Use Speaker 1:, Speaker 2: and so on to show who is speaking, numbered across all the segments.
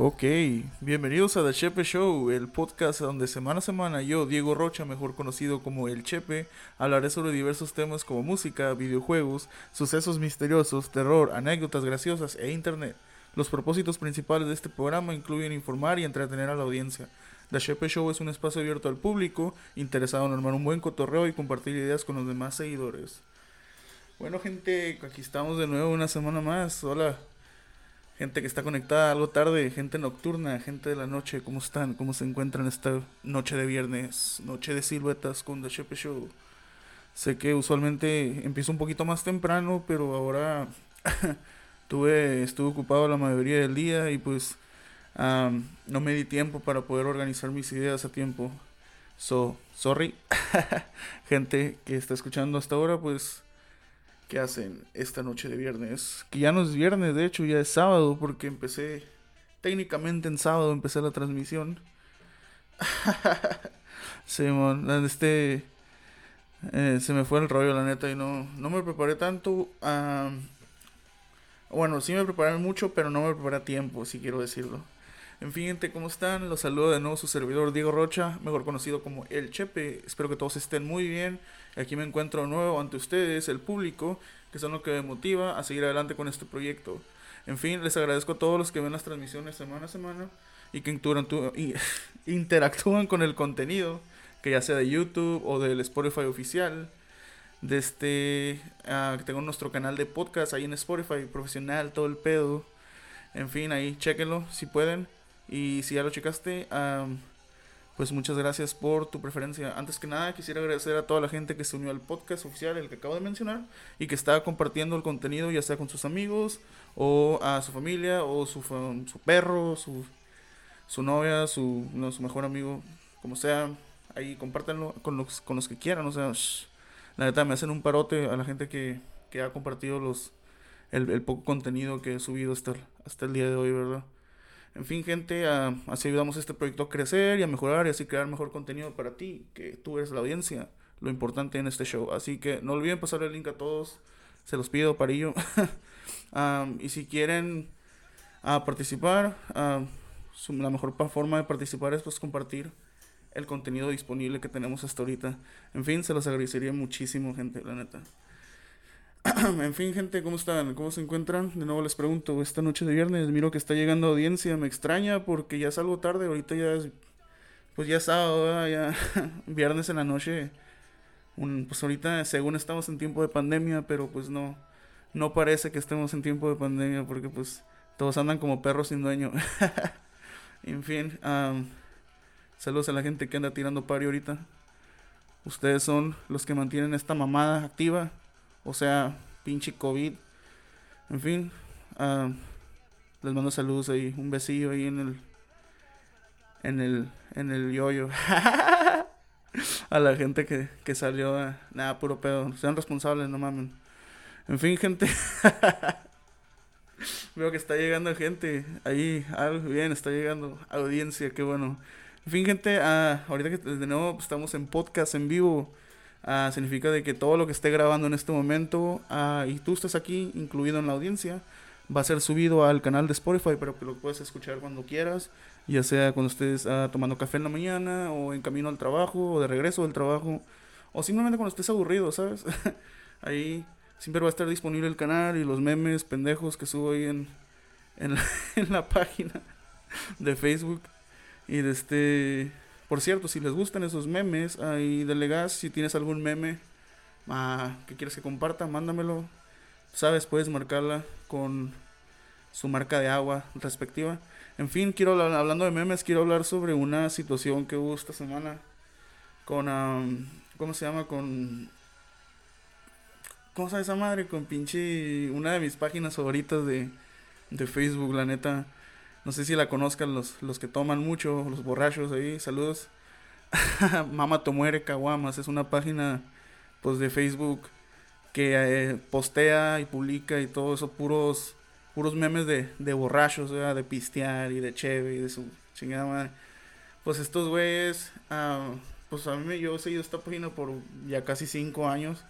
Speaker 1: Ok, bienvenidos a The Chepe Show, el podcast donde semana a semana yo, Diego Rocha, mejor conocido como El Chepe, hablaré sobre diversos temas como música, videojuegos, sucesos misteriosos, terror, anécdotas graciosas e internet. Los propósitos principales de este programa incluyen informar y entretener a la audiencia. The Chepe Show es un espacio abierto al público, interesado en armar un buen cotorreo y compartir ideas con los demás seguidores. Bueno gente, aquí estamos de nuevo una semana más. Hola, gente que está conectada algo tarde, gente nocturna, gente de la noche, ¿cómo están? ¿Cómo se encuentran esta noche de viernes? Noche de siluetas con The Chepe Show. Sé que usualmente empiezo un poquito más temprano, pero ahora tuve, estuve ocupado la mayoría del día y pues no me di tiempo para poder organizar mis ideas a tiempo. So, sorry, gente que está escuchando hasta ahora, pues que hacen esta noche de viernes. Que ya no es viernes, de hecho ya es sábado porque empecé, técnicamente en sábado empecé la transmisión. Simón, este, eh, se me fue el rollo la neta y no, no me preparé tanto. bueno, sí me preparé mucho, pero no me preparé a tiempo, si quiero decirlo. En fin, gente, ¿cómo están? Los saludo de nuevo su servidor Diego Rocha, mejor conocido como El Chepe. Espero que todos estén muy bien. Aquí me encuentro nuevo ante ustedes, el público, que son lo que me motiva a seguir adelante con este proyecto. En fin, les agradezco a todos los que ven las transmisiones semana a semana y que interactúan con el contenido, que ya sea de YouTube o del Spotify oficial. De este, uh, tengo nuestro canal de podcast ahí en Spotify, profesional, todo el pedo. En fin, ahí chequenlo si pueden. Y si ya lo checaste, pues muchas gracias por tu preferencia. Antes que nada, quisiera agradecer a toda la gente que se unió al podcast oficial, el que acabo de mencionar, y que está compartiendo el contenido, ya sea con sus amigos, o a su familia, o su, su perro, su, su novia, su, su mejor amigo, como sea. Ahí compártanlo con los, con los que quieran. O sea, la neta me hacen un parote a la gente que, que ha compartido los el, el poco contenido que he subido hasta, hasta el día de hoy, ¿verdad? En fin, gente, así ayudamos este proyecto a crecer y a mejorar y así crear mejor contenido para ti, que tú eres la audiencia, lo importante en este show. Así que no olviden pasar el link a todos, se los pido, para ello. y si quieren uh, participar, la mejor forma de participar es pues compartir el contenido disponible que tenemos hasta ahorita. En fin, se los agradecería muchísimo, gente, la neta. en fin, gente, ¿cómo están? ¿Cómo se encuentran? De nuevo les pregunto, esta noche de viernes miro que está llegando audiencia, me extraña porque ya salgo tarde, ahorita ya es, pues ya es sábado, ya viernes en la noche. Pues ahorita según estamos en tiempo de pandemia, pero pues no, no parece que estemos en tiempo de pandemia porque pues todos andan como perros sin dueño. en fin, saludos a la gente que anda tirando pari ahorita. Ustedes son los que mantienen esta mamada activa. O sea, pinche COVID. En fin, uh, les mando saludos ahí, un besillo ahí en el en el en el yoyo. a la gente que, que salió a, nada puro pedo, sean responsables, no mamen. En fin, gente. Veo que está llegando gente ahí, algo bien, está llegando audiencia, qué bueno. En fin, gente, uh, ahorita que de nuevo estamos en podcast en vivo. Ah, significa de que todo lo que esté grabando en este momento ah, y tú estás aquí incluido en la audiencia va a ser subido al canal de Spotify pero que lo puedes escuchar cuando quieras ya sea cuando estés ah, tomando café en la mañana o en camino al trabajo o de regreso del trabajo o simplemente cuando estés aburrido sabes ahí siempre va a estar disponible el canal y los memes pendejos que subo ahí en, en la página de Facebook. Y de este por cierto, si les gustan esos memes, ahí delegas, si tienes algún meme ah, que quieres que comparta, mándamelo. Sabes, puedes marcarla con su marca de agua respectiva. En fin, quiero hablar, hablando de memes, quiero hablar sobre una situación que hubo esta semana con, ¿cómo se llama? Con, ¿cómo sabe esa madre? Con pinche, una de mis páginas favoritas de, de Facebook, la neta. No sé si la conozcan los, los que toman mucho, los borrachos ahí. Saludos. Mama Tomuere Caguamas es una página pues de Facebook que eh, postea y publica y todo eso puros puros memes de, de borrachos, de pistear y de cheve y de su chingada madre. Pues estos güeyes, ah, pues a mí yo he seguido esta página por ya casi cinco años.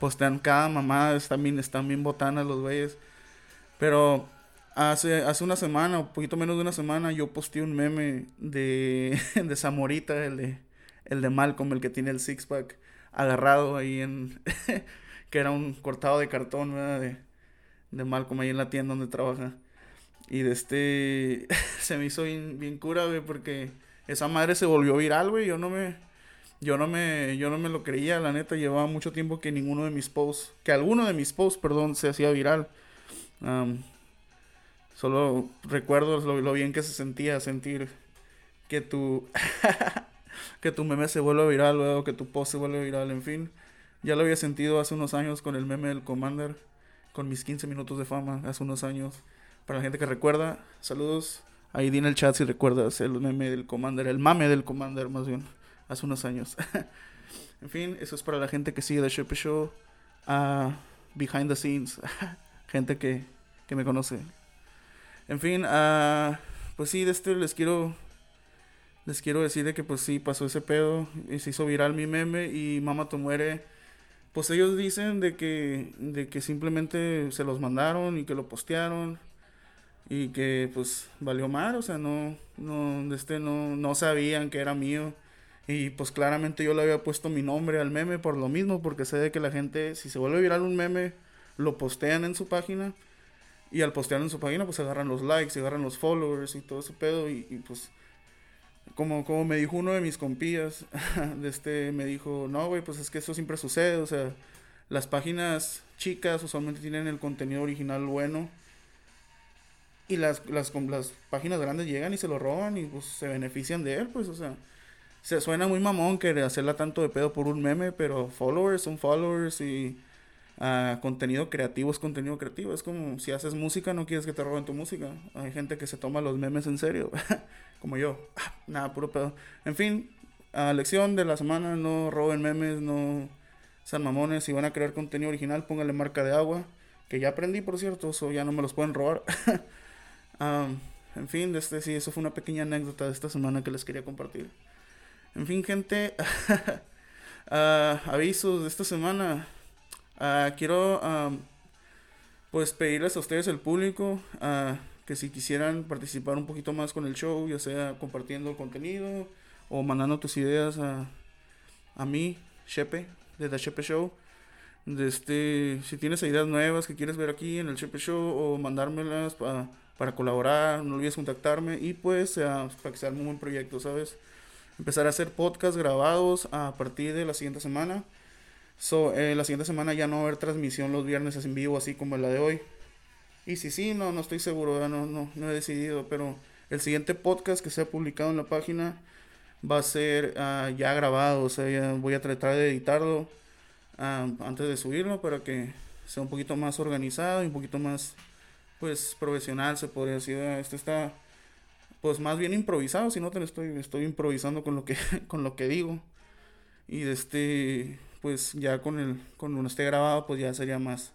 Speaker 1: Postean cada mamada, están bien, están bien botanas los güeyes. Pero Hace, hace una semana, un poquito menos de una semana, yo posteé un meme de, de Zamorita, el de, el de Malcolm, el que tiene el six-pack agarrado ahí en... que era un cortado de cartón, ¿verdad? De, de Malcolm ahí en la tienda donde trabaja. Y de este... se me hizo bien, bien cura, güey, porque esa madre se volvió viral, güey. Yo no me... Yo no me, yo no me lo creía, la neta, llevaba mucho tiempo que ninguno de mis posts, que alguno de mis posts, perdón, se hacía viral. Solo recuerdo lo, bien que se sentía sentir que tu, que tu meme se vuelve viral, o que tu post se vuelve viral, en fin. Ya lo había sentido hace unos años con el meme del Commander, con mis 15 minutos de fama, hace unos años. Para la gente que recuerda, saludos. Ahí di en el chat si recuerdas el meme del Commander, el mame del Commander más bien hace unos años. en fin, eso es para la gente que sigue The Shepe Show. Uh, behind the scenes. gente que, que, me conoce. En fin, uh, pues sí, de este les quiero. Les quiero decir de que pues sí pasó ese pedo. Y se hizo viral mi meme. Y Mama te muere. Pues ellos dicen de que, de que simplemente se los mandaron y que lo postearon y que pues valió mal, o sea, no, no, este, no, no sabían que era mío. Y pues claramente yo le había puesto mi nombre al meme por lo mismo, porque sé de que la gente, si se vuelve viral un meme, lo postean en su página. Y al postear en su página, pues agarran los likes, agarran los followers y todo ese pedo. Y, pues, como, como me dijo uno de mis compías, de este, me dijo, no, güey, pues es que eso siempre sucede. O sea, las páginas chicas usualmente tienen el contenido original bueno. Y las, las, páginas grandes llegan y se lo roban y pues se benefician de él, pues, o sea se suena muy mamón que hacerla tanto de pedo por un meme, pero followers son followers y uh, contenido creativo es contenido creativo. Es como si haces música, no quieres que te roben tu música. Hay gente que se toma los memes en serio, como yo. Nada, puro pedo. En fin, lección de la semana, no roben memes, no sean mamones. Si van a crear contenido original, pónganle marca de agua, que ya aprendí, por cierto, eso ya no me los pueden robar. en fin, este, sí, eso fue una pequeña anécdota de esta semana que les quería compartir. En fin, gente, uh, avisos de esta semana. Uh, quiero pues pedirles a ustedes, el público, uh, que si quisieran participar un poquito más con el show, ya sea compartiendo el contenido o mandando tus ideas a, a mí, Shepe, de The Shepe Show. De este, si tienes ideas nuevas que quieres ver aquí en el Shepe Show o mandármelas para colaborar, no olvides contactarme y pues para que sea un buen proyecto, ¿sabes? empezar a hacer podcast grabados a partir de la siguiente semana. So, eh, la siguiente semana ya no va a haber transmisión los viernes en vivo así como la de hoy. Y si sí, no, no estoy seguro, no, no, no he decidido, pero el siguiente podcast que sea publicado en la página va a ser ah, ya grabado, o sea, voy a tratar de editarlo ah, antes de subirlo para que sea un poquito más organizado y un poquito más, pues, profesional, se podría decir. Este está pues más bien improvisado, si no te estoy, estoy improvisando con lo que, con lo que digo. Y este, pues ya con el, uno esté grabado, pues ya sería más,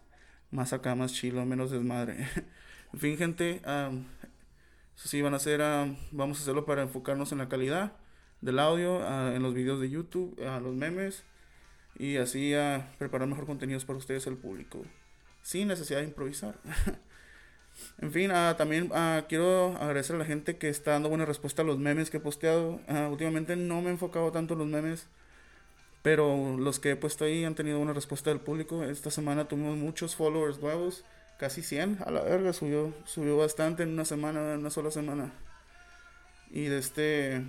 Speaker 1: más acá, más chilo, menos desmadre. en fin, gente, sí van a hacer, vamos a hacerlo para enfocarnos en la calidad del audio, en los videos de YouTube, a los memes y así preparar mejor contenidos para ustedes, el público, sin necesidad de improvisar. En fin, ah, también ah, quiero agradecer a la gente que está dando buena respuesta a los memes que he posteado. Ah, últimamente no me he enfocado tanto en los memes, pero los que he puesto ahí han tenido buena respuesta del público. Esta semana tuvimos muchos followers nuevos, casi 100, a la verga, subió, subió bastante en una semana, en una sola semana. Y de este...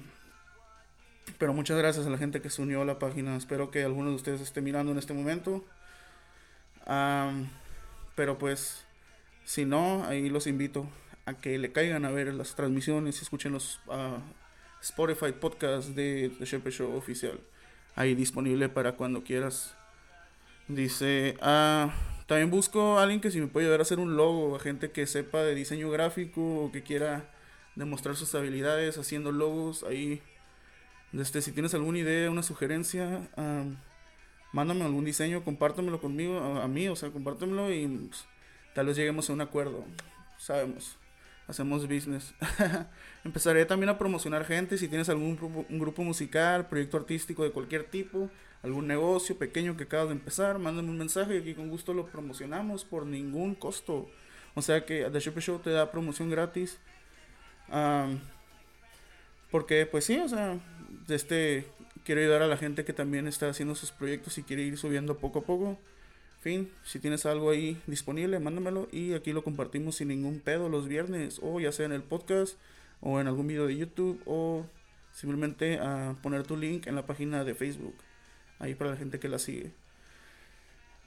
Speaker 1: Pero muchas gracias a la gente que se unió a la página. Espero que alguno de ustedes esté mirando en este momento. pero pues si no, ahí los invito a que le caigan a ver las transmisiones y escuchen los uh, Spotify podcasts de The Shepherd Show oficial. Ahí disponible para cuando quieras. Dice, ah, también busco a alguien que si me puede ayudar a hacer un logo, a gente que sepa de diseño gráfico o que quiera demostrar sus habilidades haciendo logos. Ahí, este, si tienes alguna idea, una sugerencia, ah, mándame algún diseño, compártemelo conmigo, a, mí, o sea, compártemelo y... Pues, Tal vez lleguemos a un acuerdo. Sabemos. Hacemos business. Empezaré también a promocionar gente. Si tienes algún grupo, un grupo musical, proyecto artístico de cualquier tipo, algún negocio pequeño que acabas de empezar, mándame un mensaje y aquí con gusto lo promocionamos por ningún costo. O sea que The Chepe Show te da promoción gratis. porque, pues sí, o sea, este, quiero ayudar a la gente que también está haciendo sus proyectos y quiere ir subiendo poco a poco. Fin, si tienes algo ahí disponible, mándamelo y aquí lo compartimos sin ningún pedo los viernes o ya sea en el podcast o en algún video de YouTube o simplemente a poner tu link en la página de Facebook. Ahí para la gente que la sigue.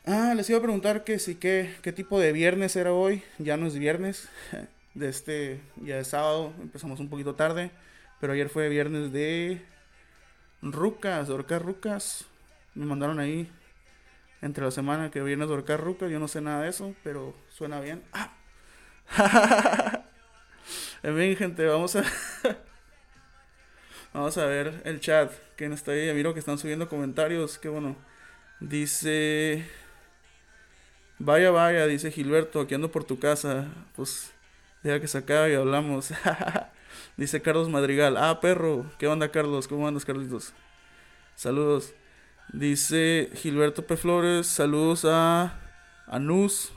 Speaker 1: Ah, les iba a preguntar que si qué, qué tipo de viernes era hoy. Ya no es viernes. De este, ya es sábado. Empezamos un poquito tarde. Pero ayer fue viernes de Rucas, Orcas Rucas. Me mandaron ahí entre la semana que viernes de Orcas Rucas. Yo no sé nada de eso, pero suena bien. ¡Ah! en fin, gente, vamos a. Vamos a ver el chat. ¿Quién está ahí? Miro que están subiendo comentarios. Qué bueno. Dice. Vaya, vaya, dice Gilberto, aquí ando por tu casa. Pues deja que se acabe y hablamos. dice Carlos Madrigal. Ah, perro. ¿Qué onda, Carlos? ¿Cómo andas, Carlitos? Saludos. Dice Gilberto P. Flores. Saludos a Anus.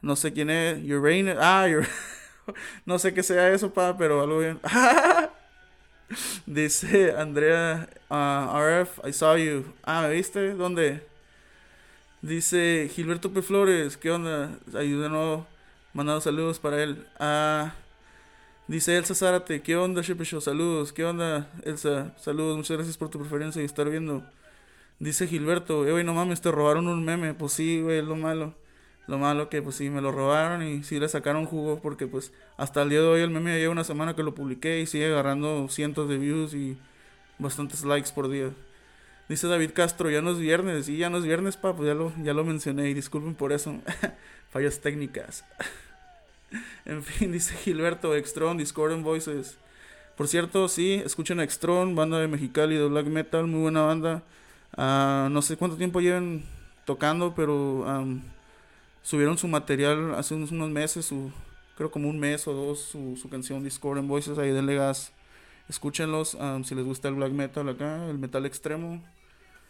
Speaker 1: No sé quién es. Uranus. Ah, no sé qué sea eso, pa, pero algo bien. Dice Andrea uh, RF, I saw you. Ah, ¿me viste? ¿Dónde? Dice Gilberto P. Flores, ¿qué onda? Nuevo, mandando saludos para él. Ah, dice Elsa Zárate, ¿qué onda, Shepe? Saludos, ¿qué onda, Elsa? Saludos, muchas gracias por tu preferencia y estar viendo. Dice Gilberto, eh, güey, no mames, te robaron un meme. Pues sí, güey, lo malo. Lo malo que pues sí me lo robaron y sí le sacaron jugo porque pues hasta el día de hoy el meme lleva una semana que lo publiqué y sigue agarrando cientos de views y bastantes likes por día. Dice David Castro, ya no es viernes, y ya no es viernes, pa, pues ya lo, ya lo mencioné y disculpen por eso. Fallas técnicas. en fin, dice Gilberto, Extron, Discord Voices. Por cierto, sí, escuchen a Extron, banda de Mexicali de Black Metal, muy buena banda. Ah, no sé cuánto tiempo llevan tocando, pero subieron su material hace unos, meses, su, creo como un mes o dos, su, su canción Discord and Voices, ahí de Legas. Escúchenlos um, si les gusta el black metal acá, el metal extremo.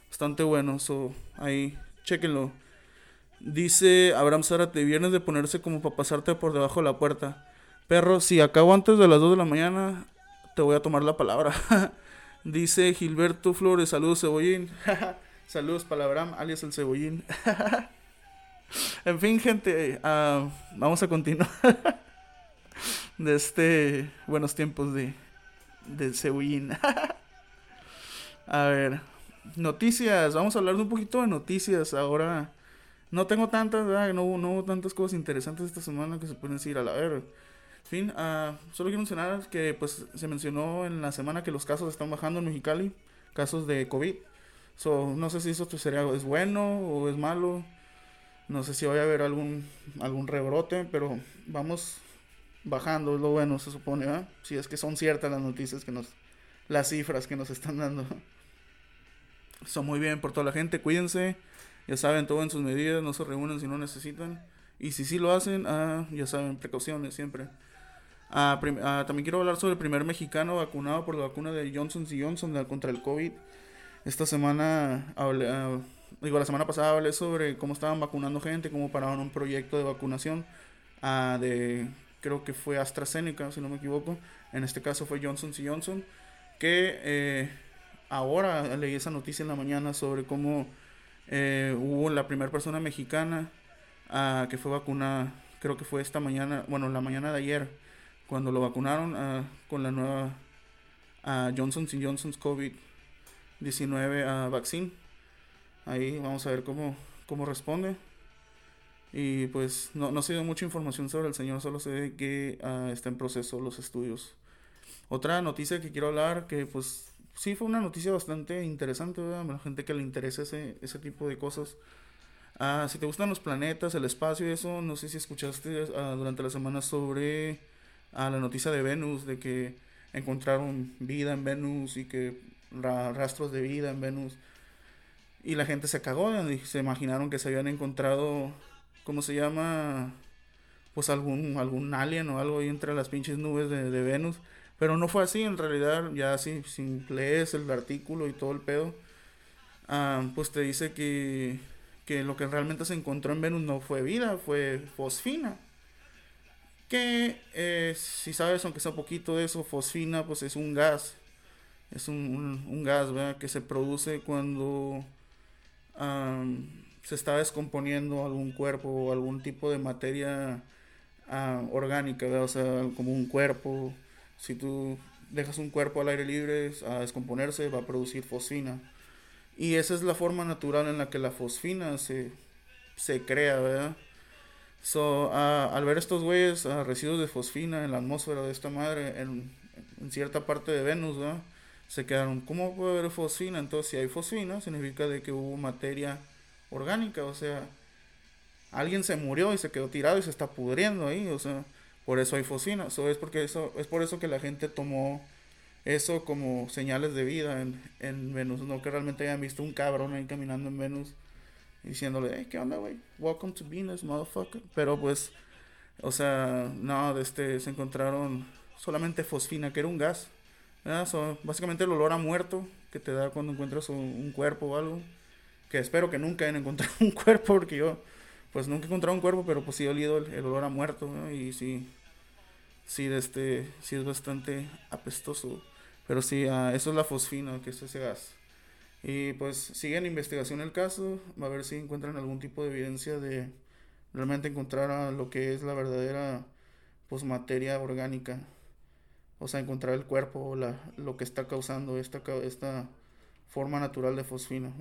Speaker 1: Bastante bueno, so ahí, chequenlo. Dice Abraham Zárate, vienes de ponerse como para pasarte por debajo de la puerta. Perro, si acabo antes de las 2 de la mañana, te voy a tomar la palabra. Dice Gilberto Flores, saludos cebollín. saludos para Abraham, alias el cebollín. en fin, gente, ah, vamos a continuar de este buenos tiempos de, de cebollín. a ver, noticias, vamos a hablar de un poquito de noticias ahora. No tengo tantas, No, hubo tantas cosas interesantes esta semana que se pueden decir a la ver. En fin, uh, solo quiero mencionar que pues se mencionó en la semana que los casos están bajando en Mexicali, casos de COVID. So, no sé si eso sería, es bueno o es malo. No sé si vaya a haber algún, algún rebrote, pero vamos bajando, es lo bueno, se supone, ¿verdad? Si es que son ciertas las noticias que nos, las cifras que nos están dando. Son muy bien por toda la gente, cuídense, ya saben, todo en sus medidas, no se reúnen si no necesitan. Y si sí lo hacen, ah, ya saben, precauciones siempre. Ah, ah, también quiero hablar sobre el primer mexicano vacunado por la vacuna de Johnson Johnson contra el COVID. Esta semana hablé, digo, la semana pasada hablé sobre cómo estaban vacunando gente, cómo paraban un proyecto de vacunación uh, de, creo que fue AstraZeneca, si no me equivoco. En este caso fue Johnson Johnson, que eh, ahora leí esa noticia en la mañana sobre cómo eh, hubo la primera persona mexicana uh, que fue vacunada, creo que fue esta mañana, bueno, la mañana de ayer, cuando lo vacunaron uh, con la nueva Johnson Johnson's COVID-19 vaccine. Ahí vamos a ver cómo, cómo responde. Y pues no, no sé mucha información sobre el señor, solo sé que uh, está en proceso los estudios. Otra noticia que quiero hablar, que pues sí fue una noticia bastante interesante, a la gente que le interesa ese, ese tipo de cosas. Uh, si te gustan los planetas, el espacio y eso, no sé si escuchaste uh, durante la semana sobre la noticia de Venus, de que encontraron vida en Venus y que rastros de vida en Venus. Y la gente se cagó y se imaginaron que se habían encontrado, ¿cómo se llama? Pues algún, algún alien o algo ahí entre las pinches nubes de, Venus. Pero no fue así, en realidad, ya si, si lees el artículo y todo el pedo, ah, pues te dice que, que lo que realmente se encontró en Venus no fue vida, fue fosfina. Que eh, si sabes, aunque sea poquito de eso, fosfina pues es un gas. Es un, un, gas que se produce cuando se está descomponiendo algún cuerpo o algún tipo de materia orgánica, o sea, como un cuerpo. Si tú dejas un cuerpo al aire libre a descomponerse, va a producir fosfina. Y esa es la forma natural en la que la fosfina se, se crea, ¿verdad? So, al ver estos güeyes, residuos de fosfina en la atmósfera de esta madre, en, en cierta parte de Venus, ¿verdad? se quedaron, ¿cómo puede haber fosfina? Entonces, si hay fosfina, significa de que hubo materia orgánica, o sea, alguien se murió y se quedó tirado y se está pudriendo ahí, o sea, por eso hay fosfina. So, es porque eso es por eso que la gente tomó eso como señales de vida en, en Venus, no que realmente hayan visto un cabrón ahí caminando en Venus diciéndole, hey, ¿qué onda, güey? Welcome to Venus, motherfucker. Pero pues, o sea, no, este, se encontraron solamente fosfina, que era un gas. básicamente el olor a muerto que te da cuando encuentras un, cuerpo o algo. Que espero que nunca hayan encontrado un cuerpo, porque yo, pues nunca he encontrado un cuerpo, pero pues sí he olido el, olor a muerto, Y sí, sí, de este, sí es bastante apestoso. Pero sí, uh, eso es la fosfina, que es ese gas. Y pues sigue en investigación el caso, a ver si encuentran algún tipo de evidencia de realmente encontrar lo que es la verdadera pues materia orgánica. O sea, encontrar el cuerpo, la, lo que está causando esta, esta forma natural de fosfina.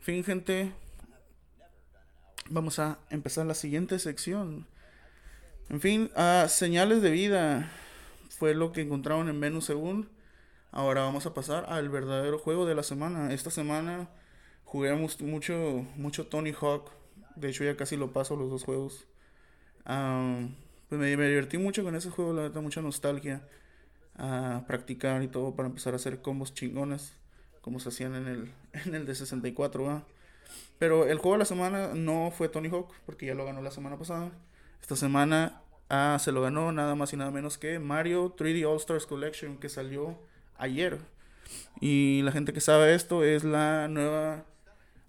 Speaker 1: Fin, gente. Vamos a empezar la siguiente sección. En fin, señales de vida fue lo que encontraron en Venus según. Ahora vamos a pasar al verdadero juego de la semana. Esta semana juguemos mucho, mucho Tony Hawk. De hecho, ya casi lo paso los dos juegos. pues me, divertí mucho con ese juego, la verdad, mucha nostalgia. A practicar y todo para empezar a hacer combos chingones. Como se hacían en el, en el de 64, Pero el juego de la semana no fue Tony Hawk, porque ya lo ganó la semana pasada. Esta semana ah, se lo ganó nada más y nada menos que Mario 3D All Stars Collection, que salió ayer. Y la gente que sabe esto es la nueva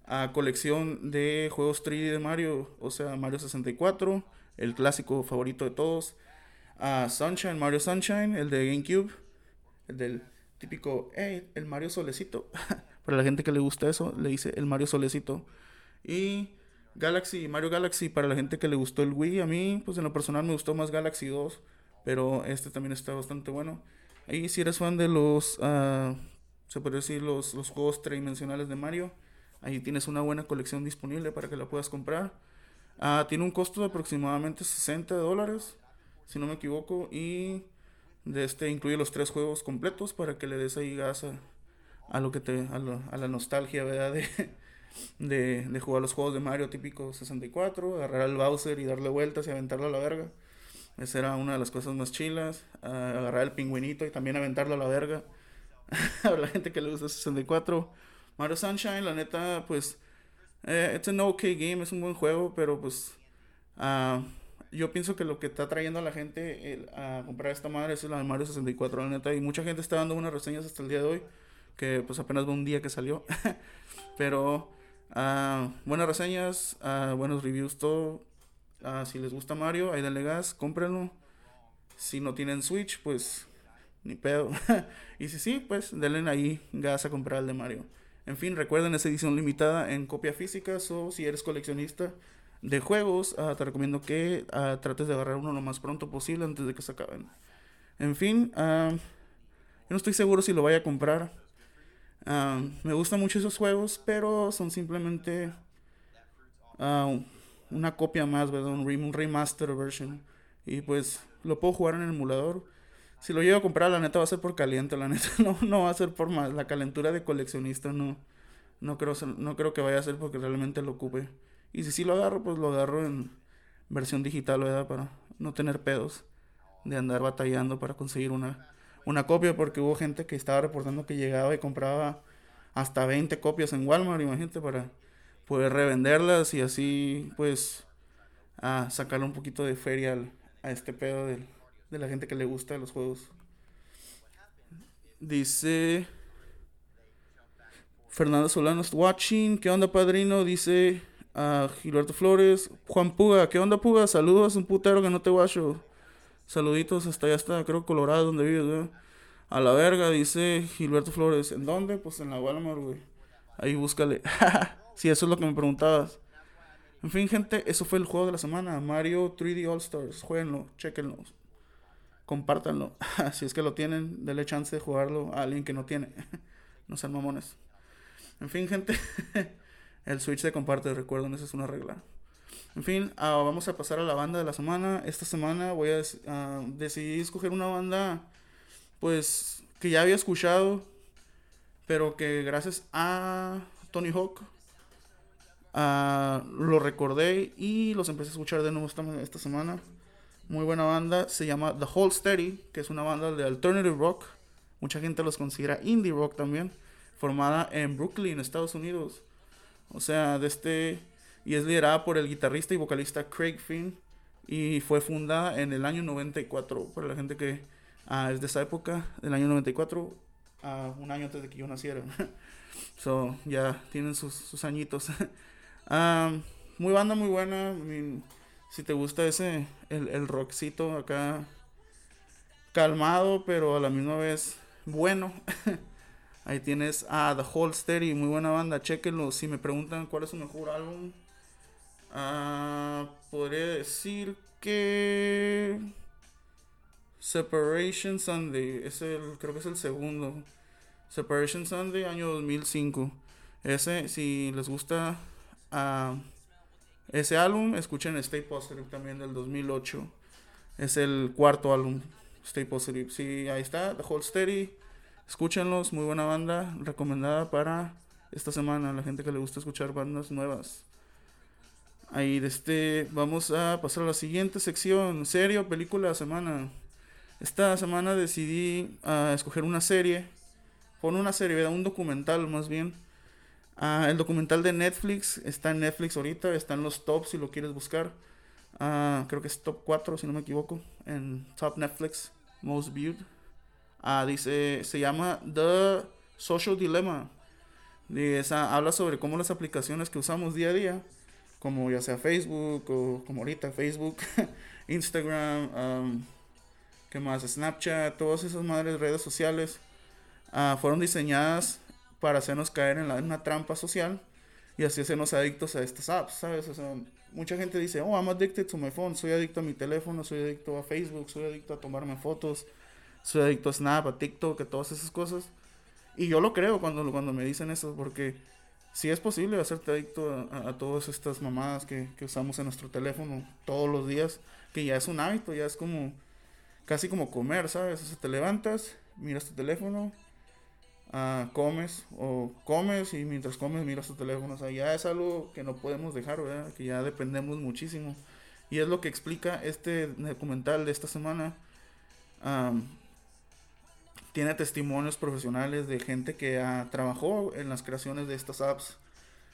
Speaker 1: ah, colección de juegos 3D de Mario, o sea, Mario 64, el clásico favorito de todos. Uh, Sunshine, Mario Sunshine, el de GameCube, el del típico, el Mario Solecito. Para la gente que le gusta eso, le dice el Mario Solecito. Y Galaxy, Mario Galaxy, para la gente que le gustó el Wii, a mí, pues en lo personal me gustó más Galaxy 2, pero este también está bastante bueno. Ahí si eres fan de los, uh, se puede decir, los, los juegos tridimensionales de Mario, ahí tienes una buena colección disponible para que la puedas comprar. Uh, tiene un costo de aproximadamente 60 dólares, si no me equivoco, y de este incluye los tres juegos completos para que le des ahí gas a, lo que te, a, a la nostalgia, ¿verdad? De, de, de, jugar los juegos de Mario típico 64, agarrar al Bowser y darle vueltas y aventarlo a la verga. Esa era una de las cosas más chilas. agarrar el pingüinito y también aventarlo a la verga. a la gente que le gusta 64. Mario Sunshine, la neta, pues. Eh, it's an okay game, es un buen juego, pero pues. Uh, yo pienso que lo que está trayendo a la gente a comprar esta madre es la de Mario 64, la neta. Y mucha gente está dando unas reseñas hasta el día de hoy. Que pues apenas va un día que salió. pero. Uh, buenas reseñas, uh, buenos reviews, todo. Ah, si les gusta Mario, ahí denle gas, cómprenlo. Si no tienen Switch, pues ni pedo. y si sí, pues denle ahí gas a comprar el de Mario. En fin, recuerden esa edición limitada en copia física. O si eres coleccionista de juegos, te recomiendo que trates de agarrar uno lo más pronto posible antes de que se acaben. En fin, yo no estoy seguro si lo vaya a comprar. Me gustan mucho esos juegos, pero son simplemente una copia más, ¿verdad? Un, remaster version. Y pues lo puedo jugar en el emulador. Si lo llevo a comprar, la neta va a ser por caliente, la neta no, no va a ser por más. La calentura de coleccionista no, no, creo, no creo que vaya a ser porque realmente lo ocupe. Y si sí lo agarro, pues lo agarro en versión digital, ¿verdad? Para no tener pedos de andar batallando para conseguir una, una copia. Porque hubo gente que estaba reportando que llegaba y compraba hasta 20 copias en Walmart, imagínate, para poder revenderlas y así pues a sacarle un poquito de feria a este pedo de, la gente que le gusta los juegos. Dice Fernando Solano watching. ¿Qué onda, padrino? Dice a Gilberto Flores. Juan Puga, ¿qué onda, Puga? Saludos, un putero que no te guacho. Saluditos hasta allá está, creo Colorado, donde vives. A la verga, dice Gilberto Flores. ¿En dónde? Pues en la Walmart, güey. Ahí búscale. sí, eso es lo que me preguntabas. En fin, gente, eso fue el juego de la semana. Mario 3D All Stars. Jueguenlo, chequenlo. Compártanlo. si es que lo tienen, denle chance de jugarlo a alguien que no tiene. no sean mamones. En fin, gente. el Switch se comparte, recuerden, esa es una regla. En fin, ah, vamos a pasar a la banda de la semana. Esta semana voy a uh, decidir escoger una banda, pues, que ya había escuchado, pero que gracias a Tony Hawk uh, lo recordé y los empecé a escuchar de nuevo esta, esta semana. Muy buena banda, se llama The Whole Steady, que es una banda de alternative rock. Mucha gente los considera indie rock también formada en Brooklyn, Estados Unidos. O sea, de este y es liderada por el guitarrista y vocalista Craig Finn y fue fundada en el año 94 para la gente que ah, es de esa época, del año 94, a un año antes de que yo naciera. so, ya tienen sus, sus añitos. Ah, muy banda, muy buena. si te gusta ese, el, el rockcito acá calmado, pero a la misma vez bueno. Ahí tienes a The Whole Steady, muy buena banda, chequenlo. Si me preguntan cuál es su mejor álbum, uh, podría decir que Separation Sunday, es el, creo que es el segundo. Separation Sunday, año 2005. Ese, si les gusta uh, ese álbum, escuchen Stay Positive también del 2008. Es el cuarto álbum, Stay Positive. Sí, ahí está, The Whole Steady. Escúchenlos, muy buena banda, recomendada para esta semana, la gente que le gusta escuchar bandas nuevas. Ahí este, vamos a pasar a la siguiente sección, serie película semana. Esta semana decidí uh, escoger una serie, pon una serie, un documental más bien. Uh, el documental de Netflix está en Netflix ahorita, está en los tops si lo quieres buscar. Uh, creo que es top 4 si no me equivoco, en Top Netflix, Most Viewed. Ah, dice, se llama The Social Dilemma. Y esa habla sobre cómo las aplicaciones que usamos día a día, como ya sea Facebook o como ahorita Facebook, Instagram, um, ¿qué más? Snapchat, todas esas madres redes sociales, uh, fueron diseñadas para hacernos caer en, la, una trampa social y así hacernos adictos a estas apps, ¿sabes? Mucha gente dice, oh, I'm addicted to my phone, soy adicto a mi teléfono, soy adicto a Facebook, soy adicto a tomarme fotos soy adicto a Snap, a TikTok, a todas esas cosas. Y yo lo creo cuando, cuando me dicen eso, porque sí es posible hacerte adicto a, todas estas mamadas que, usamos en nuestro teléfono todos los días, que ya es un hábito, ya es como casi como comer, ¿sabes? O sea, te levantas, miras tu teléfono, uh, comes o comes y mientras comes miras tu teléfono. O sea, ya es algo que no podemos dejar, ¿verdad? Que ya dependemos muchísimo. Y es lo que explica este documental de esta semana tiene testimonios profesionales de gente que uh, trabajó en las creaciones de estas apps.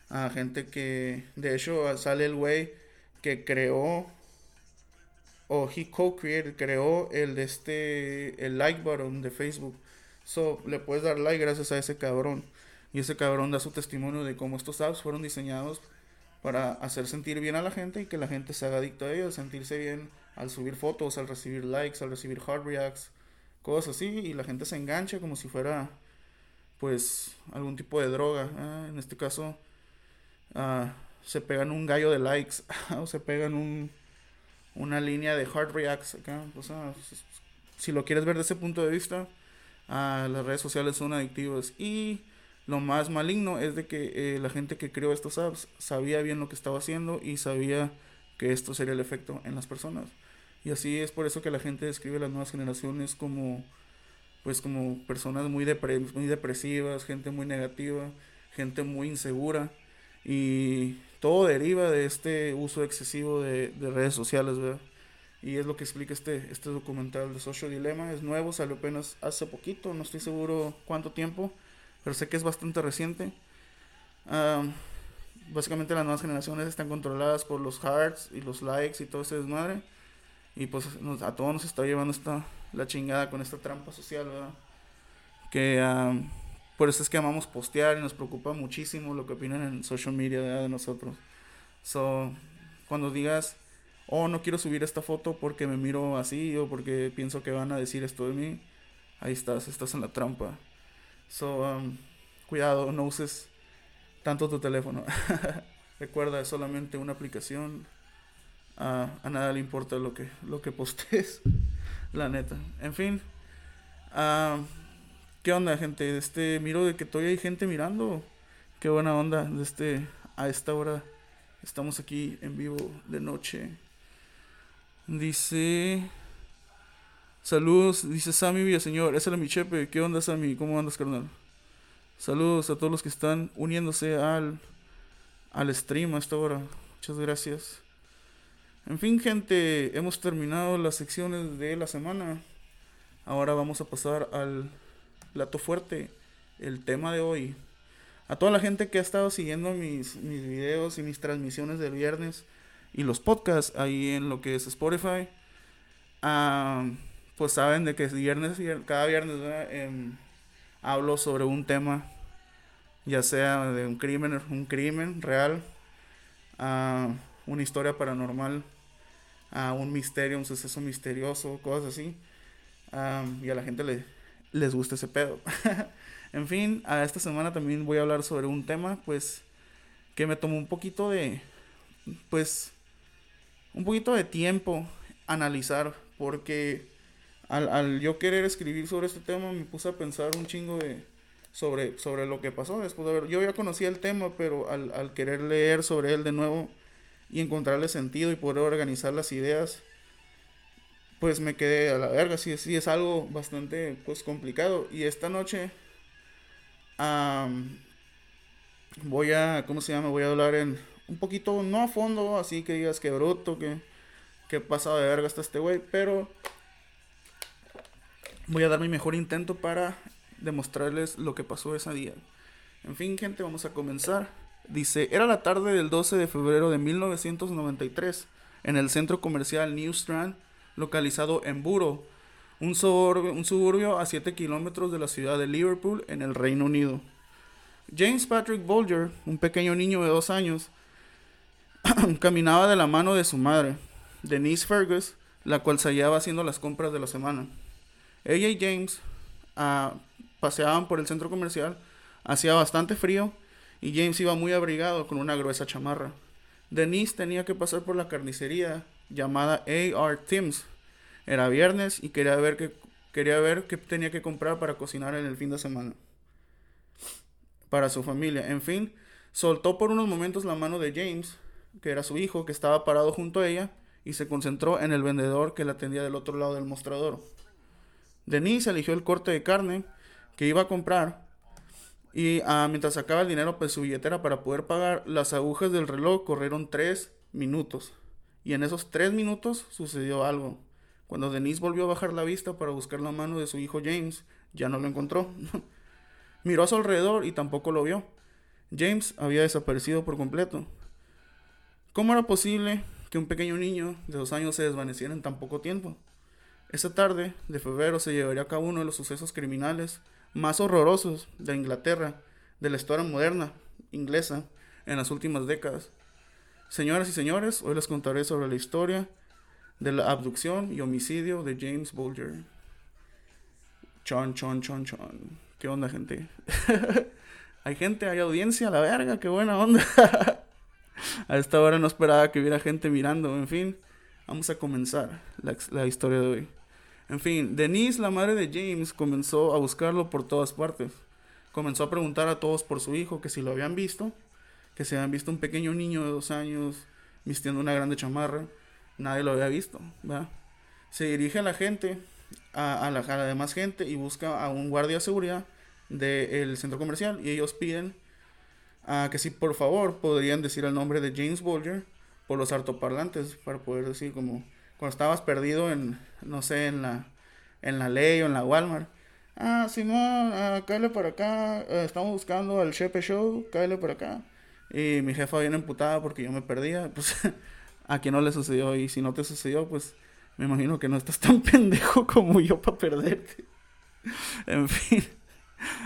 Speaker 1: A gente que, de hecho, sale el güey que creó, o he co-created, creó el de este, el like button de Facebook. So, le puedes dar like gracias a ese cabrón. Y ese cabrón da su testimonio de cómo estos apps fueron diseñados para hacer sentir bien a la gente y que la gente se haga adicto a ellos, sentirse bien al subir fotos, al recibir likes, al recibir hard reacts cosas así, y la gente se engancha como si fuera, pues, algún tipo de droga. ¿eh? En este caso, uh, se pegan un gallo de likes, o se pegan un, una línea de hard reacts acá. O si lo quieres ver de ese punto de vista, uh, las redes sociales son adictivas. Y lo más maligno es de que eh, la gente que creó estos apps sabía bien lo que estaba haciendo y sabía que esto sería el efecto en las personas. Y así es por eso que la gente describe a las nuevas generaciones como pues como personas muy, muy depresivas, gente muy negativa, gente muy insegura y todo deriva de este uso excesivo de, de redes sociales, ¿verdad? Y es lo que explica este, este documental de Social Dilemma. Es nuevo, salió apenas hace poquito, no estoy seguro cuánto tiempo, pero sé que es bastante reciente. básicamente las nuevas generaciones están controladas por los hearts y los likes y todo ese desmadre. Y pues a todos nos está llevando esta, la chingada con esta trampa social, ¿verdad? Que, por eso es que amamos postear y nos preocupa muchísimo lo que opinan en social media de nosotros. So, cuando digas, oh, no quiero subir esta foto porque me miro así o porque pienso que van a decir esto de mí, ahí estás, estás en la trampa. So, um, cuidado, no uses tanto tu teléfono. Recuerda, es solamente una aplicación. A nada le importa lo que, lo que postees. La neta. En fin. Uh, ¿Qué onda, gente? Este, miro de que todavía hay gente mirando. Qué buena onda. Este, a esta hora estamos aquí en vivo de noche. Dice. Saludos, dice Sammy Villaseñor. Esa es mi chepe. ¿Qué onda, Sammy? ¿Cómo andas, carnal? Saludos a todos los que están uniéndose al, al stream a esta hora. Muchas gracias. En fin, gente, hemos terminado las secciones de la semana. Ahora vamos a pasar al plato fuerte, el tema de hoy. A toda la gente que ha estado siguiendo mis, mis videos y mis transmisiones del viernes y los podcasts ahí en lo que es Spotify, ah, pues saben de que viernes, cada viernes em, hablo sobre un tema, ya sea de un crimen, un crimen real, uh, una historia paranormal, uh, un misterio, un suceso misterioso, cosas así. y a la gente le, les gusta ese pedo. en fin, a esta semana también voy a hablar sobre un tema, pues, que me tomó un poquito de, pues, un poquito de tiempo analizar, porque al, al yo querer escribir sobre este tema me puse a pensar un chingo de sobre, sobre lo que pasó después de ver. Yo ya conocía el tema, pero al, al querer leer sobre él de nuevo y encontrarle sentido y poder organizar las ideas, pues me quedé a la verga. Sí, sí es algo bastante pues complicado. Y esta noche voy a, ¿cómo se llama? Voy a hablar en un poquito, no a fondo, así que digas que bruto, que, que pasado de verga está este güey, pero voy a dar mi mejor intento para demostrarles lo que pasó ese día. En fin, gente, vamos a comenzar. Dice, era la tarde del 12 de febrero de 1993 en el centro comercial New Strand, localizado en Buro, un suburbio, a 7 kilómetros de la ciudad de Liverpool, en el Reino Unido. James Patrick Bolger, un pequeño niño de dos años, caminaba de la mano de su madre, Denise Fergus, la cual se hallaba haciendo las compras de la semana. Ella y James uh, paseaban por el centro comercial, hacía bastante frío y James iba muy abrigado con una gruesa chamarra. Denise tenía que pasar por la carnicería llamada A.R. Timms. Era viernes y quería ver, qué, quería ver qué tenía que comprar para cocinar en el fin de semana. Para su familia. En fin, soltó por unos momentos la mano de James, que era su hijo, que estaba parado junto a ella, y se concentró en el vendedor que la atendía del otro lado del mostrador. Denise eligió el corte de carne que iba a comprar y ah, mientras sacaba el dinero de pues, su billetera para poder pagar, las agujas del reloj corrieron tres minutos. Y en esos tres minutos sucedió algo. Cuando Denise volvió a bajar la vista para buscar la mano de su hijo James, ya no lo encontró. Miró a su alrededor y tampoco lo vio. James había desaparecido por completo. ¿Cómo era posible que un pequeño niño de dos años se desvaneciera en tan poco tiempo? Esa tarde de febrero se llevaría a cabo uno de los sucesos criminales más horrorosos de Inglaterra, de la historia moderna inglesa en las últimas décadas. Señoras y señores, hoy les contaré sobre la historia de la abducción y homicidio de James Bulger. Chon, chon, chon, chon. ¿Qué onda, gente? hay gente, hay audiencia, la verga, qué buena onda. a esta hora no esperaba que hubiera gente mirando. En fin, vamos a comenzar la, la historia de hoy. En fin, Denise, la madre de James, comenzó a buscarlo por todas partes. Comenzó a preguntar a todos por su hijo, que si lo habían visto, que se habían visto un pequeño niño de dos años vistiendo una grande chamarra. Nadie lo había visto, ¿verdad? Se dirige a la gente, a, la, a la demás gente, y busca a un guardia de seguridad del centro comercial. Y ellos piden a que si por favor podrían decir el nombre de James Bolger por los altoparlantes para poder decir como cuando estabas perdido en, no sé, en la, en la ley o en la Walmart. Ah, Simón, ah, cállate por acá, eh, estamos buscando al Chepe Show, cállate por acá. Y mi jefa viene emputada porque yo me perdía, pues a quien no le sucedió y si no te sucedió, pues me imagino que no estás tan pendejo como yo para perderte. en fin,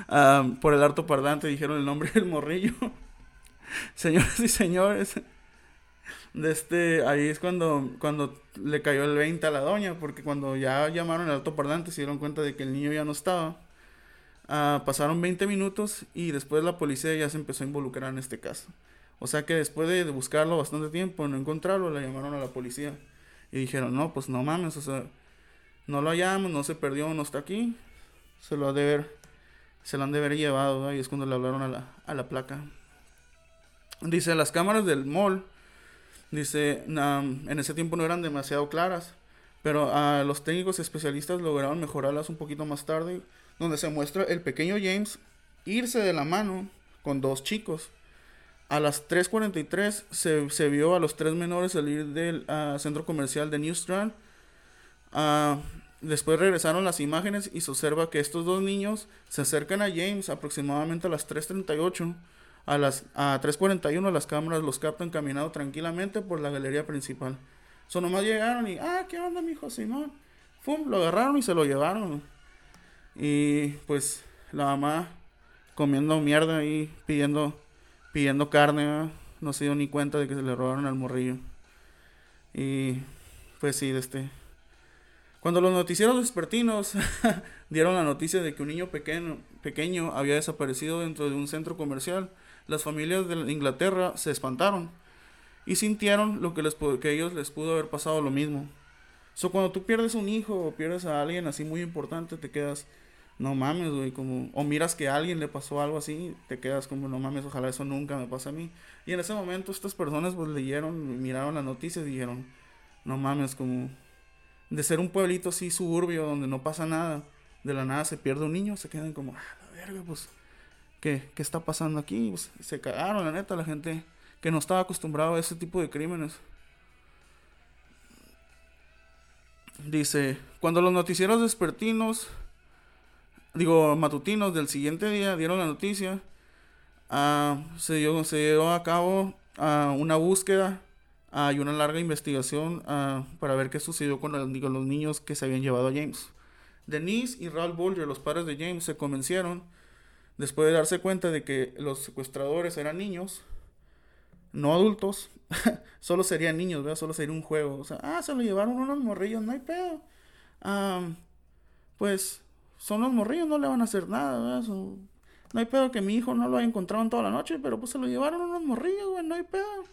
Speaker 1: ah, por el harto parlante dijeron el nombre del morrillo. Señoras y señores, de este, ahí es cuando, cuando le cayó el 20 a la doña, porque cuando ya llamaron al parlante se dieron cuenta de que el niño ya no estaba. Ah, pasaron 20 minutos y después la policía ya se empezó a involucrar en este caso. O sea que después de buscarlo bastante tiempo, no encontrarlo, le llamaron a la policía. Y dijeron, no, pues no mames, o sea, no lo hallamos, no se perdió, no está aquí. Se lo ha de ver, se lo han de haber llevado, y es cuando le hablaron a la, a la placa. Dice, las cámaras del mall, dice, en ese tiempo no eran demasiado claras, pero los técnicos especialistas lograron mejorarlas un poquito más tarde, donde se muestra el pequeño James irse de la mano con dos chicos. A las 3.43 se, se vio a los tres menores salir del ah, centro comercial de New Strand. Uh, después regresaron las imágenes y se observa que estos dos niños se acercan a James aproximadamente a las 3.38 a las a 3.41 las cámaras los captan caminando tranquilamente por la galería principal. Son nomás llegaron y, ah, ¿qué onda, mijo? Simón. Fum, lo agarraron y se lo llevaron. Y pues la mamá comiendo mierda y pidiendo, pidiendo carne, no se dio ni cuenta de que se le robaron al morrillo. Y pues sí, este. Cuando los noticieros despertinos dieron la noticia de que un niño pequeño, pequeño había desaparecido dentro de un centro comercial, las familias de Inglaterra se espantaron y sintieron lo que, les, que ellos les pudo haber pasado lo mismo. So, cuando tú pierdes un hijo o pierdes a alguien así muy importante, te quedas, no mames, güey, como, o miras que a alguien le pasó algo así, te quedas como, no mames, ojalá eso nunca me pase a mí. Y en ese momento estas personas pues leyeron, miraron las noticias y dijeron, no mames, como, de ser un pueblito así suburbio donde no pasa nada, de la nada se pierde un niño, se quedan como, ah, la verga, pues ¿qué, está pasando aquí? Pues, se cagaron, la neta, la gente que no estaba acostumbrado a ese tipo de crímenes. Dice, cuando los noticieros despertinos, digo, matutinos del siguiente día dieron la noticia, uh, se, dio, se llevó a cabo uh, una búsqueda uh, y una larga investigación para ver qué sucedió con, los niños que se habían llevado a James. Denise y Ralph Bolger, los padres de James, se convencieron Después de darse cuenta de que los secuestradores eran niños, no adultos, solo serían niños, ¿verdad? Solo sería un juego. O sea, ah, se lo llevaron unos morrillos, no hay pedo. pues son los morrillos, no le van a hacer nada, ¿verdad? no hay pedo que mi hijo no lo haya encontrado en toda la noche, pero pues se lo llevaron unos morrillos, güey, no hay pedo.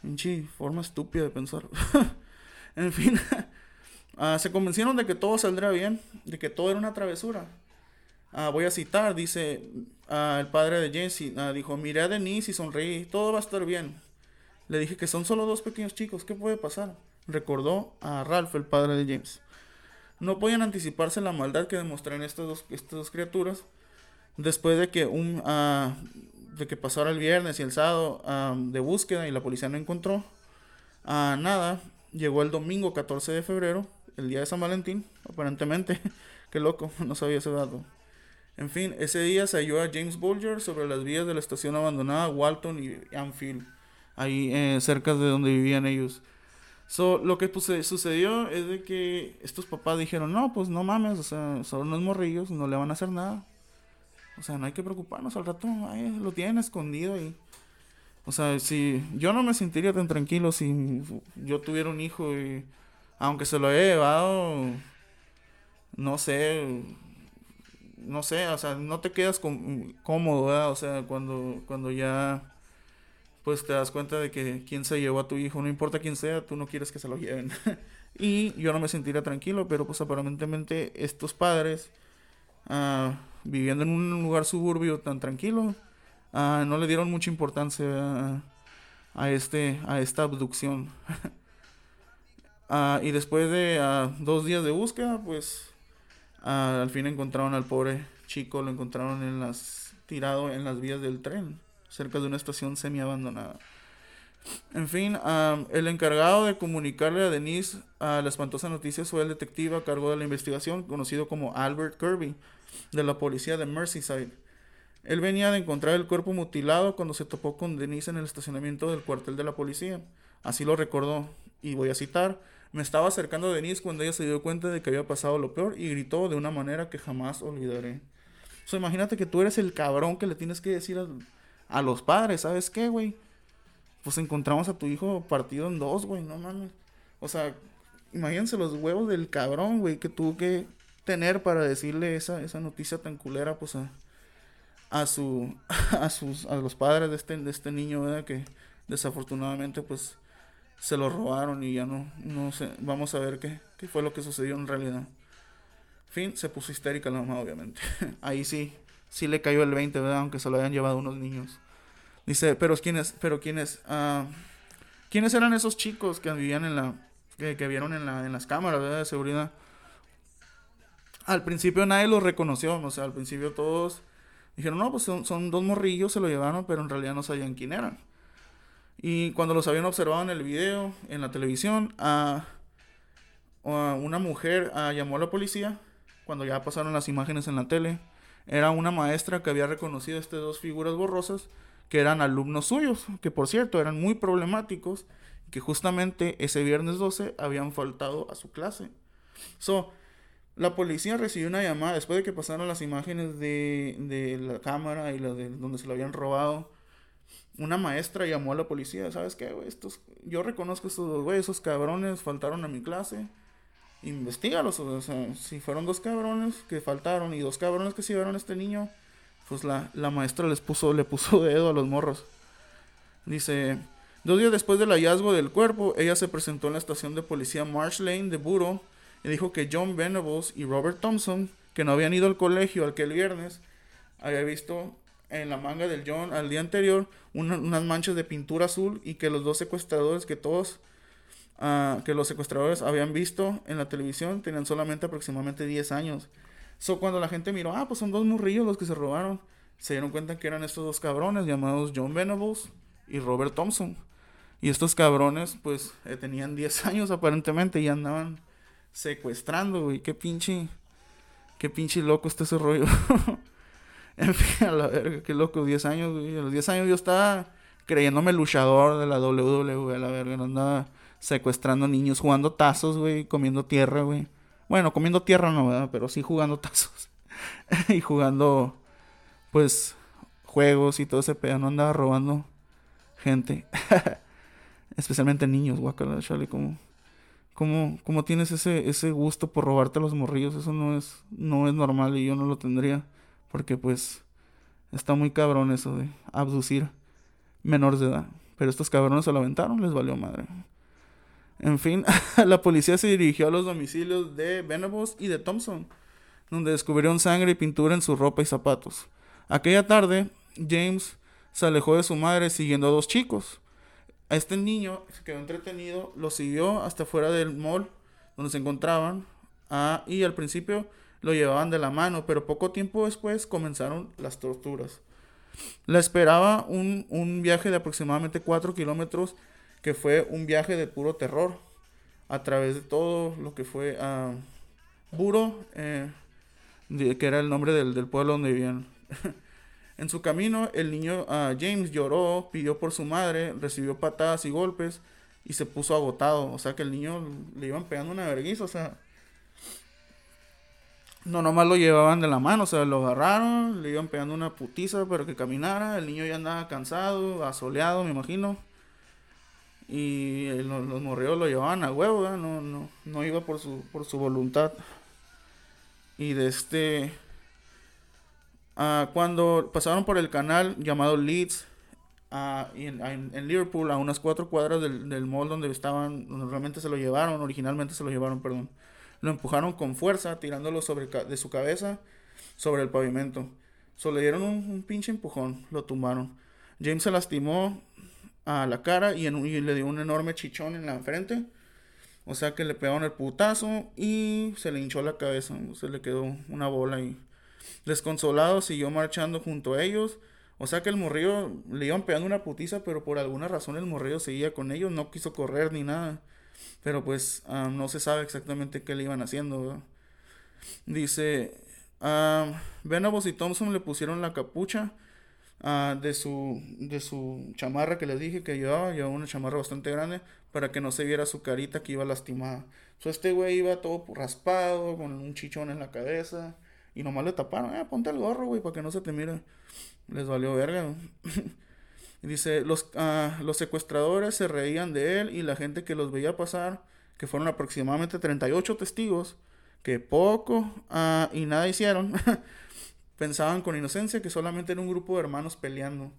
Speaker 1: Pinche forma estúpida de pensar. en fin, ah, se convencieron de que todo saldría bien, de que todo era una travesura. Ah, voy a citar, dice ah, el padre de Jesse, ah, dijo, miré a Denise y sonreí, todo va a estar bien. Le dije que son solo dos pequeños chicos, ¿qué puede pasar? Recordó a Ralph, el padre de James. No podían anticiparse la maldad que demostraron estas dos, estas dos criaturas después de que un de que pasara el viernes y el sábado de búsqueda y la policía no encontró nada. Llegó el domingo 14 de febrero, el día de San Valentín, aparentemente. Qué loco, no sabía ese dato. En fin, ese día se halló a James Bulger sobre las vías de la estación abandonada Walton y Anfield, ahí eh, cerca de donde vivían ellos. So, lo que sucedió es de que estos papás dijeron, no, pues no mames, o sea, son unos morrillos, no le van a hacer nada. O sea, no hay que preocuparnos al rato, ahí lo tienen escondido ahí. O sea, si yo no me sentiría tan tranquilo si yo tuviera un hijo y aunque se lo haya llevado, no sé, no sé, o sea, no te quedas cómodo, ¿verdad? O sea, cuando, cuando ya pues te das cuenta de que quien se llevó a tu hijo, no importa quién sea, tú no quieres que se lo lleven. y yo no me sentiría tranquilo, pero pues aparentemente estos padres, uh, viviendo en un lugar suburbio tan tranquilo, uh, no le dieron mucha importancia a, este, a esta abducción. uh, y después de dos días de búsqueda, pues Ah, al fin encontraron al pobre chico, lo encontraron en las, tirado en las vías del tren, cerca de una estación semi abandonada. En fin, el encargado de comunicarle a Denise la espantosa noticia fue el detective a cargo de la investigación, conocido como Albert Kirby, de la policía de Merseyside. Él venía de encontrar el cuerpo mutilado cuando se topó con Denise en el estacionamiento del cuartel de la policía. Así lo recordó, y voy a citar. Me estaba acercando a Denise cuando ella se dio cuenta de que había pasado lo peor y gritó de una manera que jamás olvidaré. O sea, imagínate que tú eres el cabrón que le tienes que decir a, los padres, ¿sabes qué, güey? Pues encontramos a tu hijo partido en dos, güey, no mames. O sea, imagínense los huevos del cabrón, güey, que tuvo que tener para decirle esa, esa noticia tan culera, pues a, a su a sus a los padres de este de este niño, ¿verdad? Que desafortunadamente pues se lo robaron y ya no no sé, vamos a ver qué, qué fue lo que sucedió en realidad. Fin, se puso histérica la mamá, obviamente. Ahí sí, sí le cayó el 20, ¿verdad? Aunque se lo hayan llevado unos niños. Dice, pero ¿quiénes? Pero ¿quiénes? Ah, ¿Quiénes eran esos chicos que vivían en la... que, que vieron en, la, en las cámaras, ¿verdad? De seguridad. Al principio nadie los reconoció, o sea, al principio todos dijeron, no, pues son, son dos morrillos, se lo llevaron, pero en realidad no sabían quién eran. Y cuando los habían observado en el video, en la televisión, a, una mujer llamó a la policía cuando ya pasaron las imágenes en la tele, era una maestra que había reconocido estas dos figuras borrosas que eran alumnos suyos, que por cierto eran muy problemáticos, que justamente ese viernes 12 habían faltado a su clase. So, la policía recibió una llamada después de que pasaron las imágenes de, de la cámara y la de donde se lo habían robado. Una maestra llamó a la policía, ¿sabes qué, güey? Estos, yo reconozco estos dos güey, esos cabrones faltaron a mi clase investigalos. O sea, si fueron dos cabrones que faltaron y dos cabrones que se llevaron a este niño, pues la, la maestra les puso, le puso dedo a los morros. Dice, dos días después del hallazgo del cuerpo, ella se presentó en la estación de policía Marsh Lane de Buro y dijo que John Venables y Robert Thompson, que no habían ido al colegio aquel viernes, había visto en la manga del John al día anterior unas manchas de pintura azul y que los dos secuestradores que todos que los secuestradores habían visto en la televisión tenían solamente aproximadamente 10 años. So, cuando la gente miró, ah, pues son dos murrillos los que se robaron, se dieron cuenta que eran estos dos cabrones llamados John Venables y Robert Thompson. Y estos cabrones, pues, eh, tenían 10 años aparentemente y andaban secuestrando, güey. Qué pinche, qué pinche loco está ese rollo. en fin, a la verga, qué loco, 10 años, güey. A los 10 años yo estaba creyéndome luchador de la WWE, a la verga, no andaba secuestrando niños, jugando tazos, güey, comiendo tierra, güey. Bueno, comiendo tierra no, ¿verdad? Pero sí jugando tazos. y jugando, pues, juegos y todo ese pedo. No andaba robando gente. Especialmente niños, guacala, chale, como... ¿Cómo, cómo tienes ese, ese gusto por robarte los morrillos? Eso no es, no es normal y yo no lo tendría. Porque pues está muy cabrón eso de abducir menores de edad. Pero estos cabrones se lo aventaron, les valió madre. En fin, la policía se dirigió a los domicilios de Venables y de Thompson, donde descubrieron sangre y pintura en su ropa y zapatos. Aquella tarde, James se alejó de su madre siguiendo a dos chicos. A este niño se quedó entretenido, lo siguió hasta fuera del mall donde se encontraban ah, y al principio lo llevaban de la mano, pero poco tiempo después comenzaron las torturas. La esperaba un, un viaje de aproximadamente 4 kilómetros que fue un viaje de puro terror a través de todo lo que fue a Buro, eh, que era el nombre del, pueblo donde vivían. en su camino, el niño uh, James lloró, pidió por su madre, recibió patadas y golpes y se puso agotado. O sea que el niño le iban pegando una vergüenza. No, nomás lo llevaban de la mano, o sea, lo agarraron, le iban pegando una putiza para que caminara. El niño ya andaba cansado, asoleado, me imagino. Y los, morreos lo llevaban a huevo, no, no, no iba por su, por su voluntad. Y de este. cuando pasaron por el canal llamado Leeds, en, en, Liverpool, a unas cuatro cuadras del, del mall donde estaban, donde realmente se lo llevaron, originalmente se lo llevaron, perdón. Lo empujaron con fuerza, tirándolo sobre de su cabeza sobre el pavimento. Solo le dieron un, pinche empujón, lo tumbaron. James se lastimó a la cara y, en, le dio un enorme chichón en la frente. O sea que le pegaron el putazo y se le hinchó la cabeza. Se le quedó una bola y desconsolado siguió marchando junto a ellos. O sea que el morrillo le iban pegando una putiza, pero por alguna razón el morrillo seguía con ellos, no quiso correr ni nada. Pero pues ah, no se sabe exactamente qué le iban haciendo. Dice, uh, y Thompson le pusieron la capucha Ah, de, su, de su chamarra que les dije que llevaba, llevaba una chamarra bastante grande para que no se viera su carita que iba lastimada. So, este güey iba todo raspado, con un chichón en la cabeza, Y nomás le taparon, eh, ponte el gorro, güey, para que no se te mire. Les valió verga. dice, los, ah, los secuestradores se reían de él y la gente que los veía pasar, que fueron aproximadamente 38 testigos, que poco ah, y nada hicieron, pensaban con inocencia que solamente era un grupo de hermanos peleando.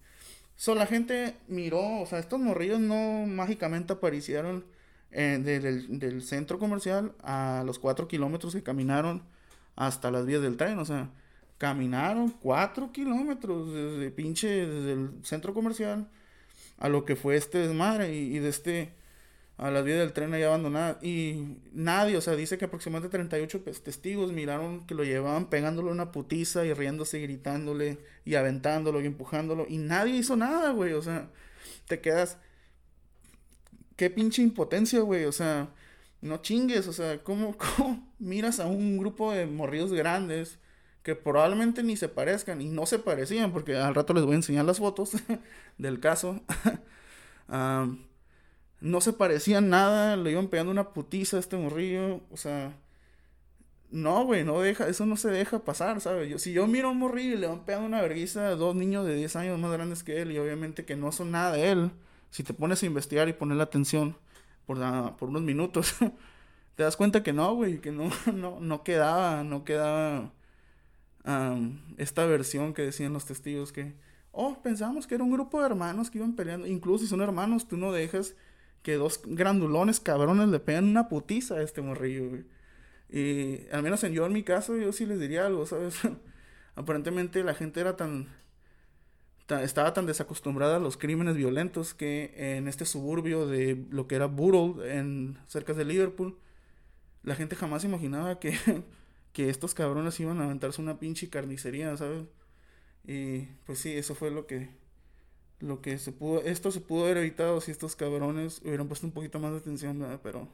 Speaker 1: So, la gente miró, o sea, estos morrillos no mágicamente aparecieron eh, del, centro comercial a los cuatro kilómetros que caminaron hasta las vías del tren, o sea, caminaron cuatro kilómetros desde pinche, desde el centro comercial a lo que fue este desmadre y, de este a las vías del tren ahí abandonadas. Y nadie, o sea, dice que aproximadamente 38 testigos miraron que lo llevaban pegándole una putiza y riéndose y gritándole y aventándolo y empujándolo. Y nadie hizo nada, güey. O sea, te quedas. Qué pinche impotencia, güey. O sea, no chingues. O sea, ¿cómo, ¿cómo miras a un grupo de morridos grandes que probablemente ni se parezcan y no se parecían? Porque al rato les voy a enseñar las fotos del caso. um, no se parecían nada, le iban pegando una putiza a este morrillo, o sea, no, güey, no deja, eso no se deja pasar, ¿sabes? Yo, si yo miro a un morrillo y le van pegando una vergüenza a dos niños de 10 años más grandes que él y obviamente que no son nada de él, si te pones a investigar y poner la atención por, por unos minutos, te das cuenta que no, güey, que no, no, no quedaba, no quedaba esta versión que decían los testigos que, oh, pensamos que era un grupo de hermanos que iban peleando, incluso si son hermanos, tú no dejas que dos grandulones cabrones le pegan una putiza a este morrillo. Y al menos en yo, en mi caso, yo sí les diría algo, ¿sabes? Aparentemente la gente era tan, Estaba tan desacostumbrada a los crímenes violentos que en este suburbio de lo que era Borough, en, cerca de Liverpool, la gente jamás imaginaba que, que estos cabrones iban a aventarse una pinche carnicería, ¿sabes? Y pues sí, eso fue lo que lo que se pudo, esto se pudo haber evitado si estos cabrones hubieran puesto un poquito más de atención, pero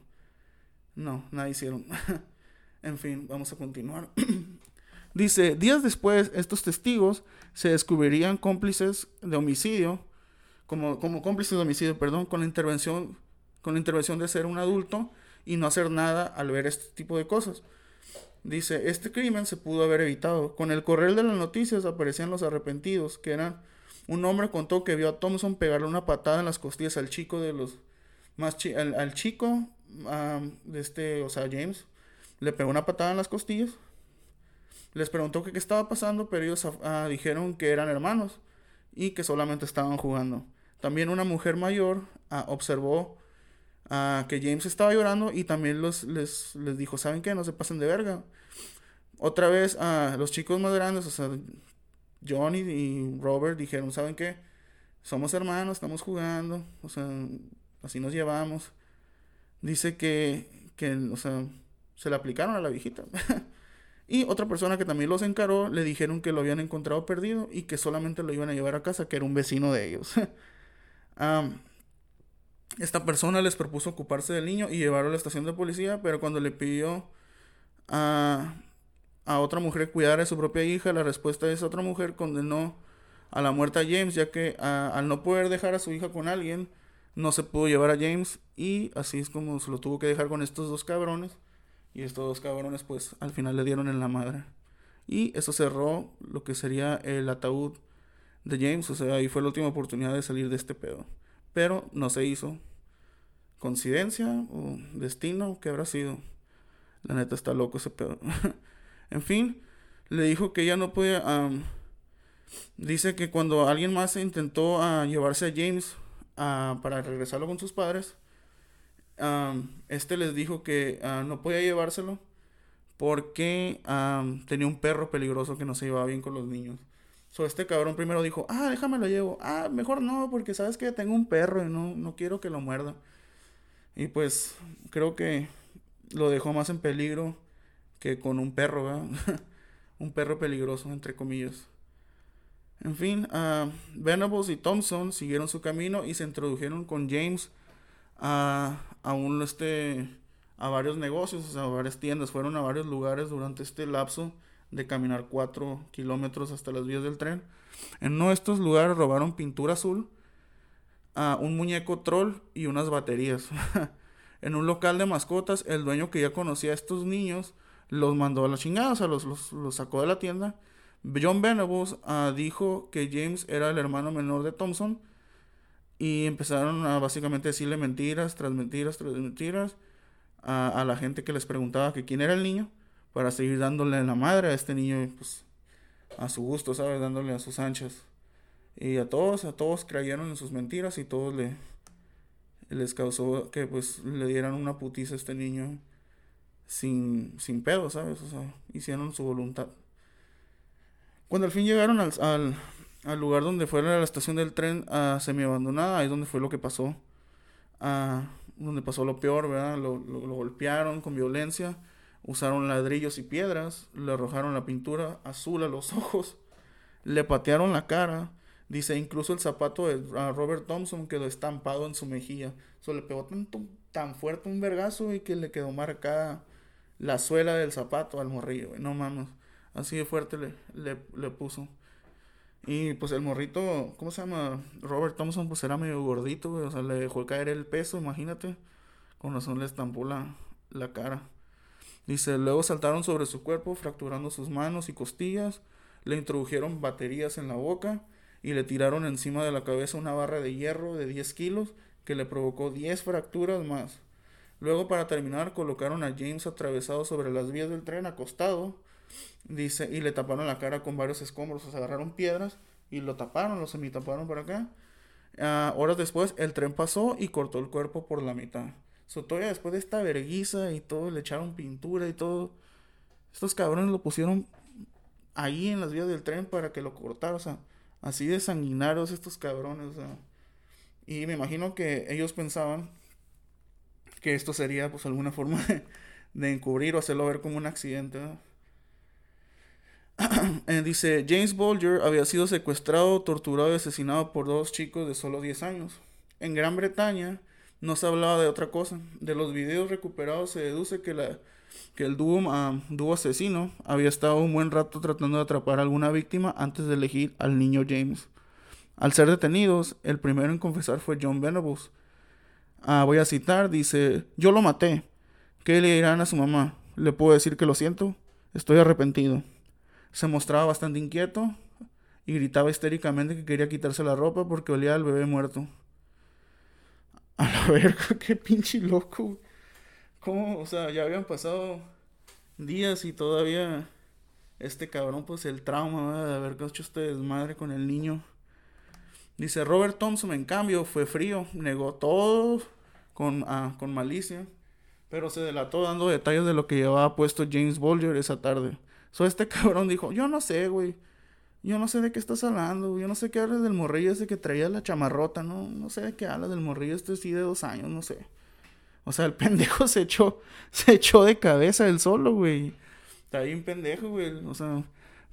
Speaker 1: no, nada hicieron. en fin, vamos a continuar. Dice, días después, estos testigos se descubrirían cómplices de homicidio, como, como cómplices de homicidio, perdón, con la intervención, con la intervención de ser un adulto y no hacer nada al ver este tipo de cosas. Dice, este crimen se pudo haber evitado. Con el correr de las noticias aparecían los arrepentidos, que eran un hombre contó que vio a Thompson pegarle una patada en las costillas al chico de los más al, chico de este, o sea, James, le pegó una patada en las costillas. Les preguntó qué estaba pasando, pero ellos ah, dijeron que eran hermanos y que solamente estaban jugando. También una mujer mayor ah, observó ah, que James estaba llorando y también los, les, les dijo, ¿saben qué? No se pasen de verga. Otra vez, los chicos más grandes, o sea, Johnny y Robert dijeron, ¿saben qué? Somos hermanos, estamos jugando, o sea, así nos llevamos. Dice que, que o sea, se le aplicaron a la viejita. y otra persona que también los encaró, le dijeron que lo habían encontrado perdido y que solamente lo iban a llevar a casa, que era un vecino de ellos. esta persona les propuso ocuparse del niño y llevarlo a la estación de policía, pero cuando le pidió a a otra mujer cuidar a su propia hija, la respuesta de esa otra mujer condenó a la muerte a James, ya que al no poder dejar a su hija con alguien, no se pudo llevar a James y así es como se lo tuvo que dejar con estos dos cabrones. Y estos dos cabrones pues al final le dieron en la madre. Y eso cerró lo que sería el ataúd de James, o sea, ahí fue la última oportunidad de salir de este pedo. Pero no se hizo. ¿Coincidencia o destino? ¿Qué habrá sido? La neta está loco ese pedo. En fin, le dijo que ella no podía... dice que cuando alguien más intentó uh, llevarse a James uh, para regresarlo con sus padres, este les dijo que uh, no podía llevárselo porque tenía un perro peligroso que no se llevaba bien con los niños. So, este cabrón primero dijo, ah, déjame lo llevo. Ah, mejor no, porque sabes que tengo un perro y no, no quiero que lo muerda. Y pues creo que lo dejó más en peligro que con un perro, ¿verdad? un perro peligroso, entre comillas. En fin, uh, Venables y Thompson siguieron su camino y se introdujeron con James a, a, un, este, a varios negocios, a varias tiendas. Fueron a varios lugares durante este lapso de caminar cuatro kilómetros hasta las vías del tren. En uno de estos lugares robaron pintura azul, a un muñeco troll y unas baterías. en un local de mascotas, el dueño que ya conocía a estos niños los mandó a la chingada, o sea, los, los, sacó de la tienda. John Venables ah, dijo que James era el hermano menor de Thompson y empezaron a básicamente decirle mentiras tras mentiras tras mentiras a, a, la gente que les preguntaba que quién era el niño para seguir dándole la madre a este niño pues a su gusto, ¿sabes? Dándole a sus anchas. Y a todos, a todos creyeron en sus mentiras y todos le les causó que pues le dieran una putiza a este niño sin, sin pedo, ¿sabes? O sea, hicieron su voluntad. Cuando al fin llegaron al, al, al lugar donde fue la estación del tren a semi abandonada, ahí es donde fue lo que pasó. donde pasó lo peor, ¿verdad? Lo, lo, golpearon con violencia, usaron ladrillos y piedras, le arrojaron la pintura azul a los ojos, le patearon la cara. Dice, incluso el zapato de Robert Thompson quedó estampado en su mejilla. So, le pegó tan, tan fuerte un vergazo y que le quedó marcada la suela del zapato al morrillo, No mames. Así de fuerte le, le, le, puso. Y pues el morrito, ¿cómo se llama? Robert Thompson, pues era medio gordito, O sea, le dejó caer el peso, imagínate. Con razón le estampó la, la cara. Dice, luego saltaron sobre su cuerpo, fracturando sus manos y costillas. Le introdujeron baterías en la boca y le tiraron encima de la cabeza una barra de hierro de 10 kilos que le provocó 10 fracturas más. Luego, para terminar, colocaron a James atravesado sobre las vías del tren, acostado, dice, y le taparon la cara con varios escombros. O sea, agarraron piedras y lo taparon, lo semitaparon por acá. Uh, horas después, el tren pasó y cortó el cuerpo por la mitad. So, todavía después de esta verguiza y todo, le echaron pintura y todo. Estos cabrones lo pusieron ahí en las vías del tren para que lo cortara. O sea, así de sanguinarios estos cabrones. O sea. Y me imagino que ellos pensaban que esto sería pues alguna forma de, encubrir o hacerlo ver como un accidente. Eh, dice, James Bolger había sido secuestrado, torturado y asesinado por dos chicos de solo 10 años. En Gran Bretaña no se hablaba de otra cosa. De los videos recuperados se deduce que, la, que el dúo, ah, dúo asesino había estado un buen rato tratando de atrapar a alguna víctima antes de elegir al niño James. Al ser detenidos, el primero en confesar fue John Venables, Ah, voy a citar, dice, yo lo maté. ¿Qué le dirán a su mamá? ¿Le puedo decir que lo siento? Estoy arrepentido. Se mostraba bastante inquieto y gritaba histéricamente que quería quitarse la ropa porque olía al bebé muerto. A la verga, qué pinche loco. ¿Cómo? O sea, ya habían pasado días y todavía este cabrón, pues el trauma de haber hecho este desmadre con el niño. Dice Robert Thompson, en cambio, fue frío, negó todo con, ah, con malicia, pero se delató dando detalles de lo que llevaba puesto James Bolger esa tarde. So este cabrón dijo, yo no sé, güey. Yo no sé de qué estás hablando, yo no sé qué hablas del morrillo ese que traía la chamarrota, no, no sé de qué hablas del morrillo este sí de dos años, no sé. O sea, el pendejo se echó, se echó de cabeza él solo, güey. Está bien pendejo, güey. O sea,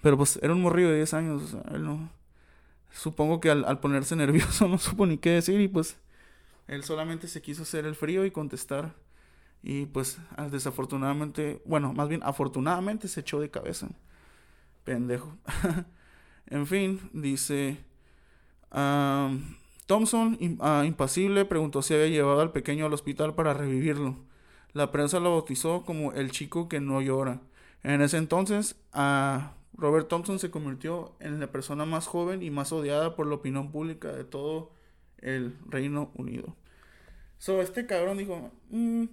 Speaker 1: pero pues era un morrillo de 10 años, o sea, él no supongo que al, ponerse nervioso no supo ni qué decir y pues él solamente se quiso hacer el frío y contestar. Y pues desafortunadamente, bueno, más bien afortunadamente se echó de cabeza. Pendejo. en fin, dice... Thompson, ah, impasible, preguntó si había llevado al pequeño al hospital para revivirlo. La prensa lo bautizó como el chico que no llora. En ese entonces, Robert Thompson se convirtió en la persona más joven y más odiada por la opinión pública de todo el Reino Unido. So, este cabrón dijo, mm,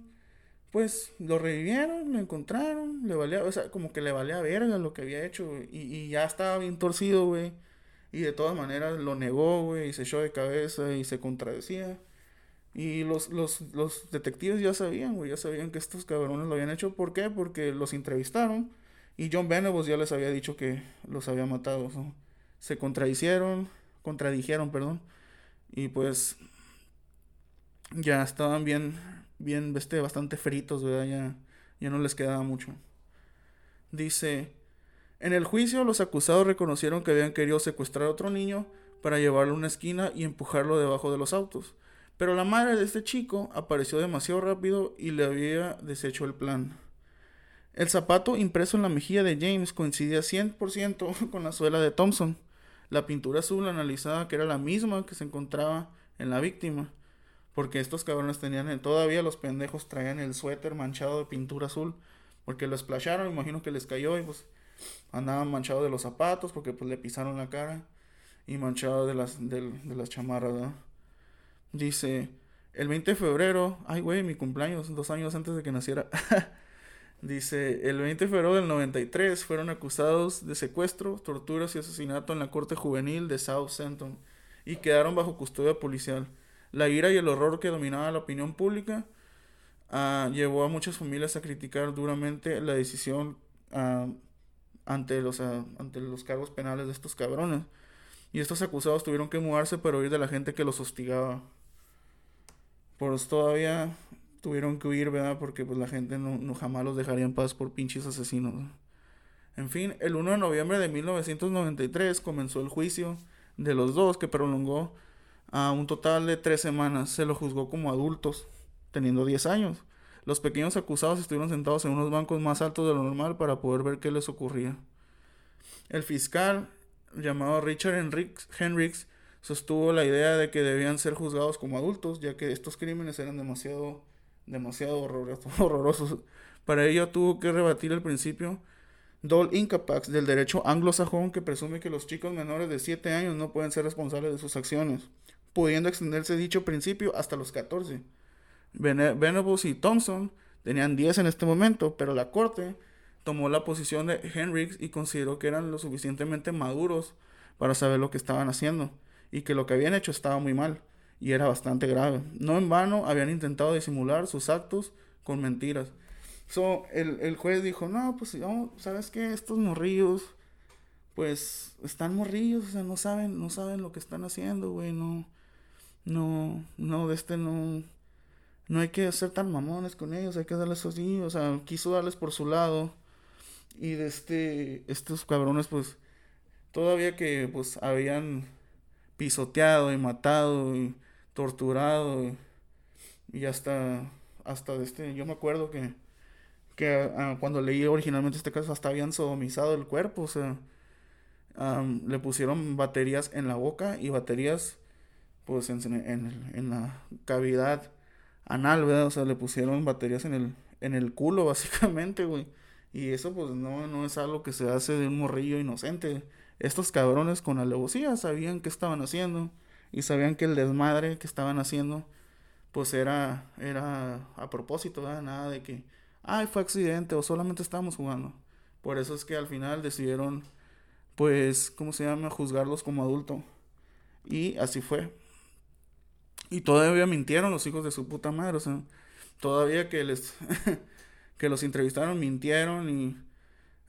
Speaker 1: pues lo revivieron, lo encontraron, le valía, o sea, como que le valía verga lo que había hecho, y, y ya estaba bien torcido, güey. Y de todas maneras lo negó, güey, y se echó de cabeza y se contradecía. Y los, los, los detectives ya sabían, güey, ya sabían que estos cabrones lo habían hecho. ¿Por qué? Porque los entrevistaron y John Venables ya les había dicho que los había matado. Se contradicieron, contradijeron, perdón. Y pues ya estaban bien, bien, este, bastante fritos, ¿verdad? Ya, ya no les quedaba mucho. Dice, en el juicio los acusados reconocieron que habían querido secuestrar a otro niño para llevarlo a una esquina y empujarlo debajo de los autos. Pero la madre de este chico apareció demasiado rápido y le había deshecho el plan. El zapato impreso en la mejilla de James coincidía 100% con la suela de Thompson. La pintura azul analizada que era la misma que se encontraba en la víctima. Porque estos cabrones tenían, todavía los pendejos traían el suéter manchado de pintura azul. Porque lo splasharon, imagino que les cayó y pues andaban manchados de los zapatos porque pues le pisaron la cara y manchado de las, de, las chamarras. Dice, el 20 de febrero, ay güey, mi cumpleaños, dos años antes de que naciera. Dice, el 20 de febrero del 93 fueron acusados de secuestro, torturas y asesinato en la corte juvenil de South y quedaron bajo custodia policial. La ira y el horror que dominaba la opinión pública uh, llevó a muchas familias a criticar duramente la decisión uh, ante, los, uh, ante los cargos penales de estos cabrones. Y estos acusados tuvieron que mudarse para huir de la gente que los hostigaba. Pues todavía tuvieron que huir, ¿verdad? Porque pues la gente no, no jamás los dejaría en paz por pinches asesinos. En fin, el 1 de noviembre de 1993 comenzó el juicio de los dos que prolongó a un total de tres semanas. Se los juzgó como adultos, teniendo 10 años. Los pequeños acusados estuvieron sentados en unos bancos más altos de lo normal para poder ver qué les ocurría. El fiscal llamado Richard Henricks, sostuvo la idea de que debían ser juzgados como adultos, ya que estos crímenes eran demasiado, demasiado horrorosos. Para ello tuvo que rebatir el principio Dol Incapax del derecho anglosajón que presume que los chicos menores de 7 años no pueden ser responsables de sus acciones, pudiendo extenderse dicho principio hasta los 14. Venables y Thompson tenían 10 en este momento, pero la corte tomó la posición de Henricks y consideró que eran lo suficientemente maduros para saber lo que estaban haciendo y que lo que habían hecho estaba muy mal y era bastante grave. No en vano habían intentado disimular sus actos con mentiras. So, el, juez dijo, no, pues, ¿sabes qué? Estos morrillos, pues, están morrillos, o sea, no saben, no saben lo que están haciendo, güey, no, no, no, de este no, no hay que ser tan mamones con ellos, hay que darles así, o sea, quiso darles por su lado. Y de este, estos cabrones, pues, todavía que, pues, habían pisoteado y matado y torturado y, hasta, hasta de este, yo me acuerdo que, que ah, cuando leí originalmente este caso, hasta habían sodomizado el cuerpo, o sea, le pusieron baterías en la boca y baterías, pues, en, en, en la cavidad anal, ¿verdad? O sea, le pusieron baterías en el, en el culo, básicamente, güey. Y eso pues no, no es algo que se hace de un morrillo inocente. Estos cabrones con alevosía sabían qué estaban haciendo y sabían que el desmadre que estaban haciendo pues era, era a propósito, nada de que, ay, fue accidente o solamente estábamos jugando. Por eso es que al final decidieron, pues, ¿cómo se llama?, juzgarlos como adulto. Y así fue. Y todavía mintieron los hijos de su puta madre, o sea, todavía que les que los entrevistaron mintieron y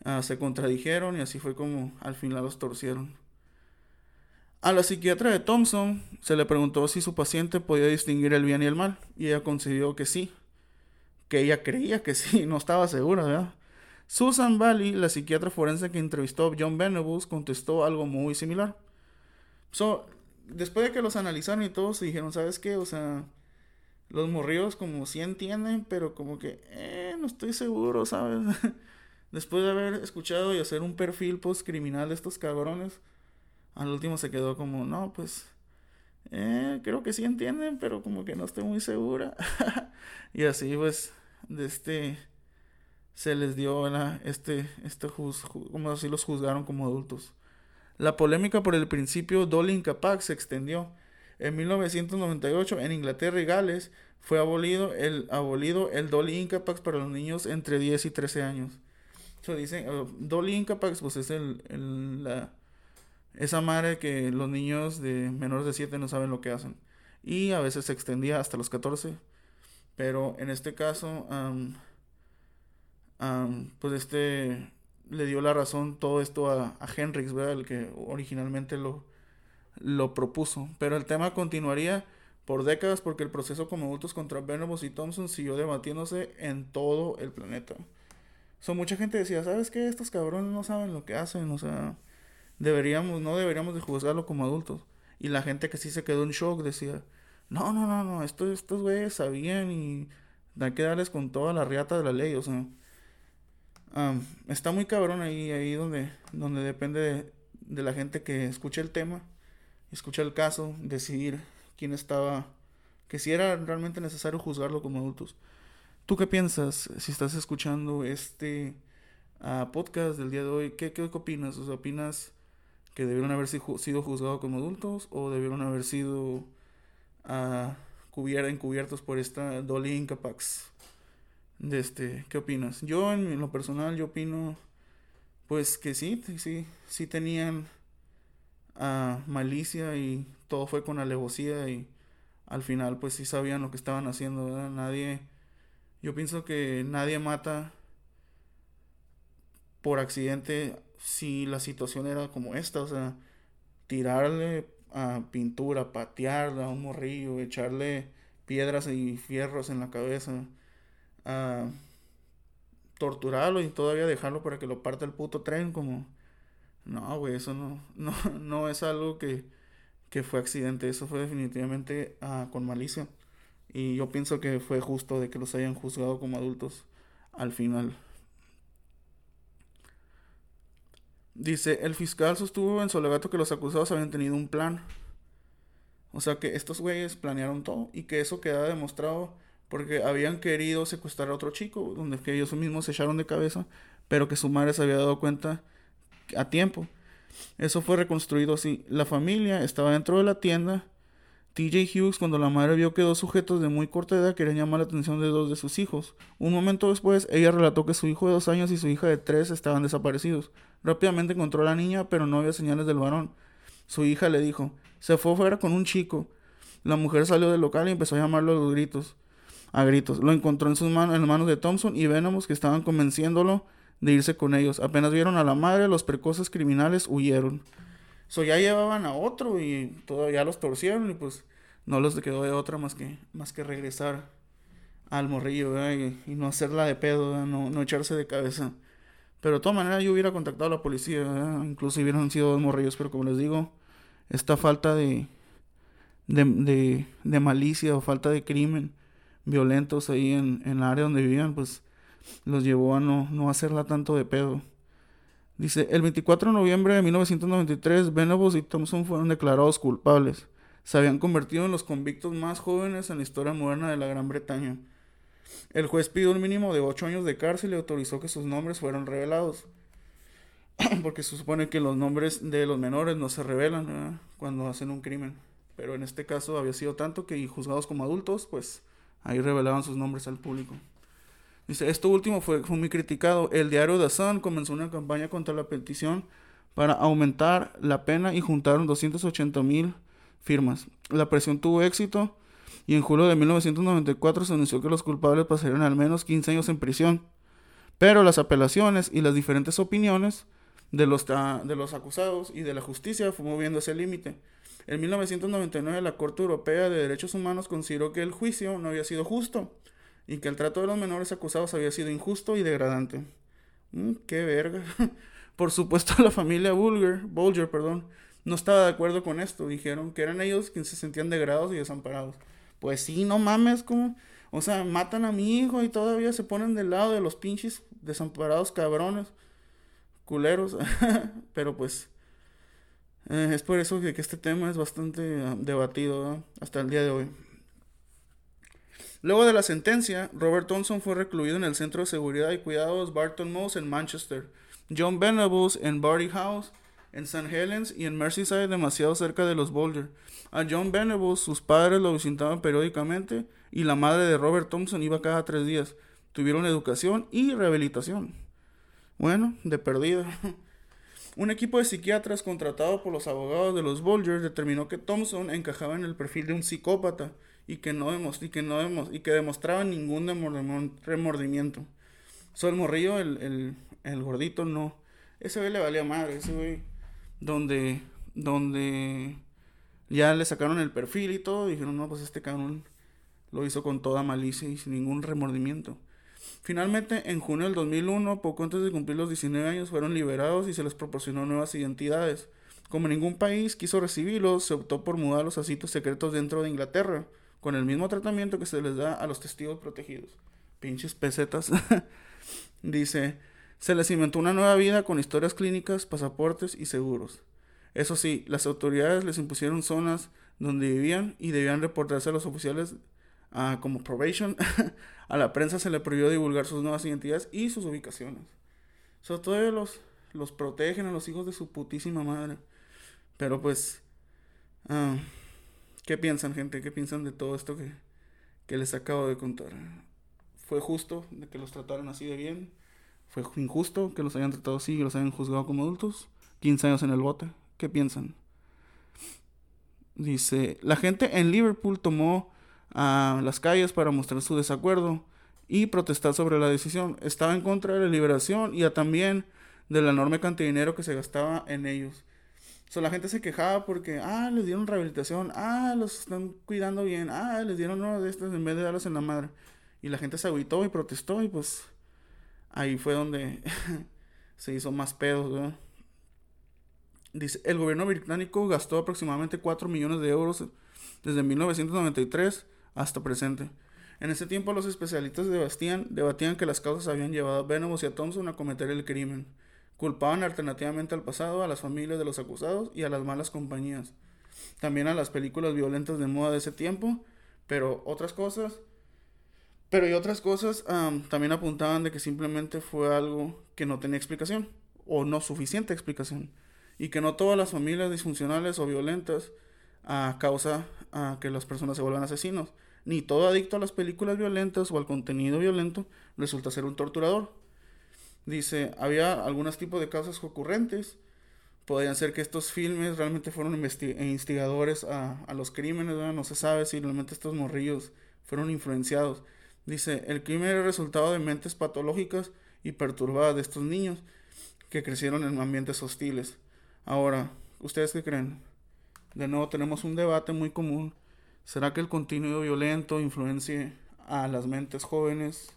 Speaker 1: ah, se contradijeron y así fue como al final los torcieron. A la psiquiatra de Thompson se le preguntó si su paciente podía distinguir el bien y el mal y ella concedió que sí, que ella creía que sí, no estaba segura, ¿verdad? Susan Valley, la psiquiatra forense que entrevistó a John Venables, contestó algo muy similar. So, después de que los analizaron y todos se dijeron, ¿sabes qué? O sea, los morridos como sí entienden, pero como que, eh, no estoy seguro, ¿sabes? Después de haber escuchado y hacer un perfil post criminal de estos cabrones, al último se quedó como, no, pues, eh, creo que sí entienden, pero como que no estoy muy segura. y así pues, de este, se les dio, Este, este como así los juzgaron como adultos. La polémica por el principio Dolly Incapaz se extendió en 1998, en Inglaterra y Gales, fue abolido el, abolido el Dolly Incapax para los niños entre 10 y 13 años. So, dicen, uh, Dolly Incapax, pues es el, la, esa madre que los niños de menores de 7 no saben lo que hacen. Y a veces se extendía hasta los 14. Pero en este caso, pues este le dio la razón todo esto a, a Henrix, ¿verdad? El que originalmente lo, lo propuso, pero el tema continuaría por décadas porque el proceso como adultos contra Venables y Thompson siguió debatiéndose en todo el planeta. So, mucha gente decía, ¿sabes qué? Estos cabrones no saben lo que hacen, o sea, deberíamos, no deberíamos de juzgarlo como adultos. Y la gente que sí se quedó en shock decía, no, no, no, no, estos, estos güeyes sabían y hay que darles con toda la riata de la ley, o sea. Está muy cabrón ahí, ahí donde, donde depende de, la gente que escuche el tema escuchar el caso, decidir quién estaba, que si era realmente necesario juzgarlo como adultos. ¿Tú qué piensas si estás escuchando este uh, podcast del día de hoy? ¿Qué, qué opinas? O sea, ¿Opinas que debieron haber sido juzgados como adultos o debieron haber sido uh, encubiertos por esta Dolly Incapax? De este, ¿Qué opinas? Yo, en lo personal, yo opino pues que sí, sí, sí tenían uh, malicia y todo fue con alevosía y al final pues sí sabían lo que estaban haciendo, ¿verdad? Nadie, yo pienso que nadie mata por accidente si la situación era como esta, o sea, tirarle a pintura, patearla a un morrillo, echarle piedras y fierros en la cabeza, a torturarlo y todavía dejarlo para que lo parta el puto tren como no, güey, eso no, no, no es algo que, que fue accidente, eso fue definitivamente ah, con malicia. Y yo pienso que fue justo de que los hayan juzgado como adultos al final. Dice, el fiscal sostuvo en su alegato que los acusados habían tenido un plan. O sea que estos güeyes planearon todo y que eso queda demostrado porque habían querido secuestrar a otro chico, donde que ellos mismos se echaron de cabeza, pero que su madre se había dado cuenta a tiempo. Eso fue reconstruido así. La familia estaba dentro de la tienda. TJ Hughes, cuando la madre vio que dos sujetos de muy corta edad querían llamar la atención de dos de sus hijos. Un momento después, ella relató que su hijo de dos años y su hija de tres estaban desaparecidos. Rápidamente encontró a la niña, pero no había señales del varón. Su hija le dijo, se fue fuera con un chico. La mujer salió del local y empezó a llamarlo a los gritos. A gritos. Lo encontró en sus manos, en las manos de Thompson y Venomos que estaban convenciéndolo de irse con ellos. Apenas vieron a la madre, los precoces criminales huyeron. So ya llevaban a otro y todavía los torcieron y pues no les quedó de otra más que, más que regresar al morrillo y, no hacerla de pedo, no, no, echarse de cabeza. Pero de todas maneras yo hubiera contactado a la policía, incluso hubieran sido dos morrillos, pero como les digo, esta falta de, de, de malicia o falta de crimen violentos ahí en, en el área donde vivían, pues los llevó a no, no hacerla tanto de pedo. Dice, el 24 de noviembre de 1993, Venables y Thompson fueron declarados culpables. Se habían convertido en los convictos más jóvenes en la historia moderna de la Gran Bretaña. El juez pidió un mínimo de 8 años de cárcel y autorizó que sus nombres fueran revelados. Porque se supone que los nombres de los menores no se revelan cuando hacen un crimen. Pero en este caso había sido tanto que juzgados como adultos, pues ahí revelaban sus nombres al público. Dice, esto último fue, fue muy criticado. El diario The Sun comenzó una campaña contra la petición para aumentar la pena y juntaron 280 mil firmas. La presión tuvo éxito y en julio de 1994 se anunció que los culpables pasarían al menos 15 años en prisión. Pero las apelaciones y las diferentes opiniones de los, de los acusados y de la justicia fue moviendo ese límite. En 1999 la Corte Europea de Derechos Humanos consideró que el juicio no había sido justo y que el trato de los menores acusados había sido injusto y degradante. Mm, ¡Qué verga! Por supuesto, la familia Bulger, Bulger perdón, no estaba de acuerdo con esto. Dijeron que eran ellos quienes se sentían degradados y desamparados. Pues sí, no mames, como... O sea, matan a mi hijo y todavía se ponen del lado de los pinches desamparados cabrones, culeros. Pero pues... Eh, es por eso que, este tema es bastante ah, debatido hasta el día de hoy. Luego de la sentencia, Robert Thompson fue recluido en el Centro de Seguridad y Cuidados Barton Moss en Manchester, John Venables en Barty House, en St. Helens y en Merseyside demasiado cerca de los Boulder. A John Venables sus padres lo visitaban periódicamente y la madre de Robert Thompson iba cada tres días. Tuvieron educación y rehabilitación. Bueno, de perdida. Un equipo de psiquiatras contratado por los abogados de los Bulgers determinó que Thompson encajaba en el perfil de un psicópata y que no, y que no y que demostraba ningún remordimiento. So, el morrillo, el, el, gordito, no. Ese güey le valía madre, ese güey. Donde, donde ya le sacaron el perfil y todo, dijeron, no, pues este cabrón lo hizo con toda malicia y sin ningún remordimiento. Finalmente, en junio del 2001, poco antes de cumplir los 19 años, fueron liberados y se les proporcionó nuevas identidades. Como ningún país quiso recibirlos, se optó por mudarlos a sitios secretos dentro de Inglaterra con el mismo tratamiento que se les da a los testigos protegidos. Pinches pesetas. Dice, se les inventó una nueva vida con historias clínicas, pasaportes y seguros. Eso sí, las autoridades les impusieron zonas donde vivían y debían reportarse a los oficiales ah, como probation, a la prensa se le prohibió divulgar sus nuevas identidades y sus ubicaciones. O sea, todavía los, los protegen a los hijos de su putísima madre. Pero pues, ah, ¿qué piensan, gente? ¿Qué piensan de todo esto que, que les acabo de contar? ¿Fue justo de que los trataran así de bien? ¿Fue injusto que los hayan tratado así y los hayan juzgado como adultos? 15 años en el bote. ¿Qué piensan? Dice, la gente en Liverpool tomó a las calles para mostrar su desacuerdo y protestar sobre la decisión. Estaba en contra de la liberación y también de la enorme cantidad de dinero que se gastaba en ellos. So, la gente se quejaba porque, ah, les dieron rehabilitación, ah, los están cuidando bien, ah, les dieron uno de estas en vez de darlos en la madre. Y la gente se agüitó y protestó y pues ahí fue donde se hizo más pedos, Dice, el gobierno británico gastó aproximadamente 4 millones de euros desde 1993 hasta presente. En ese tiempo los especialistas debatían, debatían que las causas habían llevado a Venomous y a Thompson a cometer el crimen. Culpaban alternativamente al pasado, a las familias de los acusados y a las malas compañías. También a las películas violentas de moda de ese tiempo, pero otras cosas... Pero y otras cosas también apuntaban de que simplemente fue algo que no tenía explicación, o no suficiente explicación, y que no todas las familias disfuncionales o violentas a causa a que las personas se vuelvan asesinos. Ni todo adicto a las películas violentas o al contenido violento resulta ser un torturador. Dice, había algunos tipos de causas ocurrentes. Podrían ser que estos filmes realmente fueron instigadores a, a los crímenes, no se sabe si realmente estos morrillos fueron influenciados. Dice, el crimen era resultado de mentes patológicas y perturbadas de estos niños que crecieron en ambientes hostiles. Ahora, ¿ustedes qué creen? De nuevo tenemos un debate muy común. ¿Será que el contenido violento influencie a las mentes jóvenes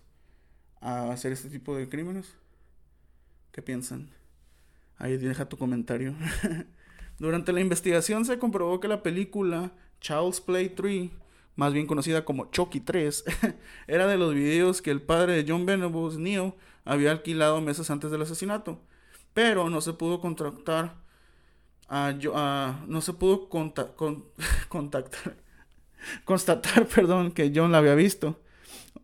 Speaker 1: a hacer este tipo de crímenes? ¿Qué piensan? Ahí deja tu comentario. Durante la investigación se comprobó que la película Child's Play 3, más bien conocida como Chucky 3, era de los videos que el padre de John Venables, Neo, había alquilado meses antes del asesinato. Pero no se pudo contratar no se pudo contactar, constatar perdón, que John la había visto.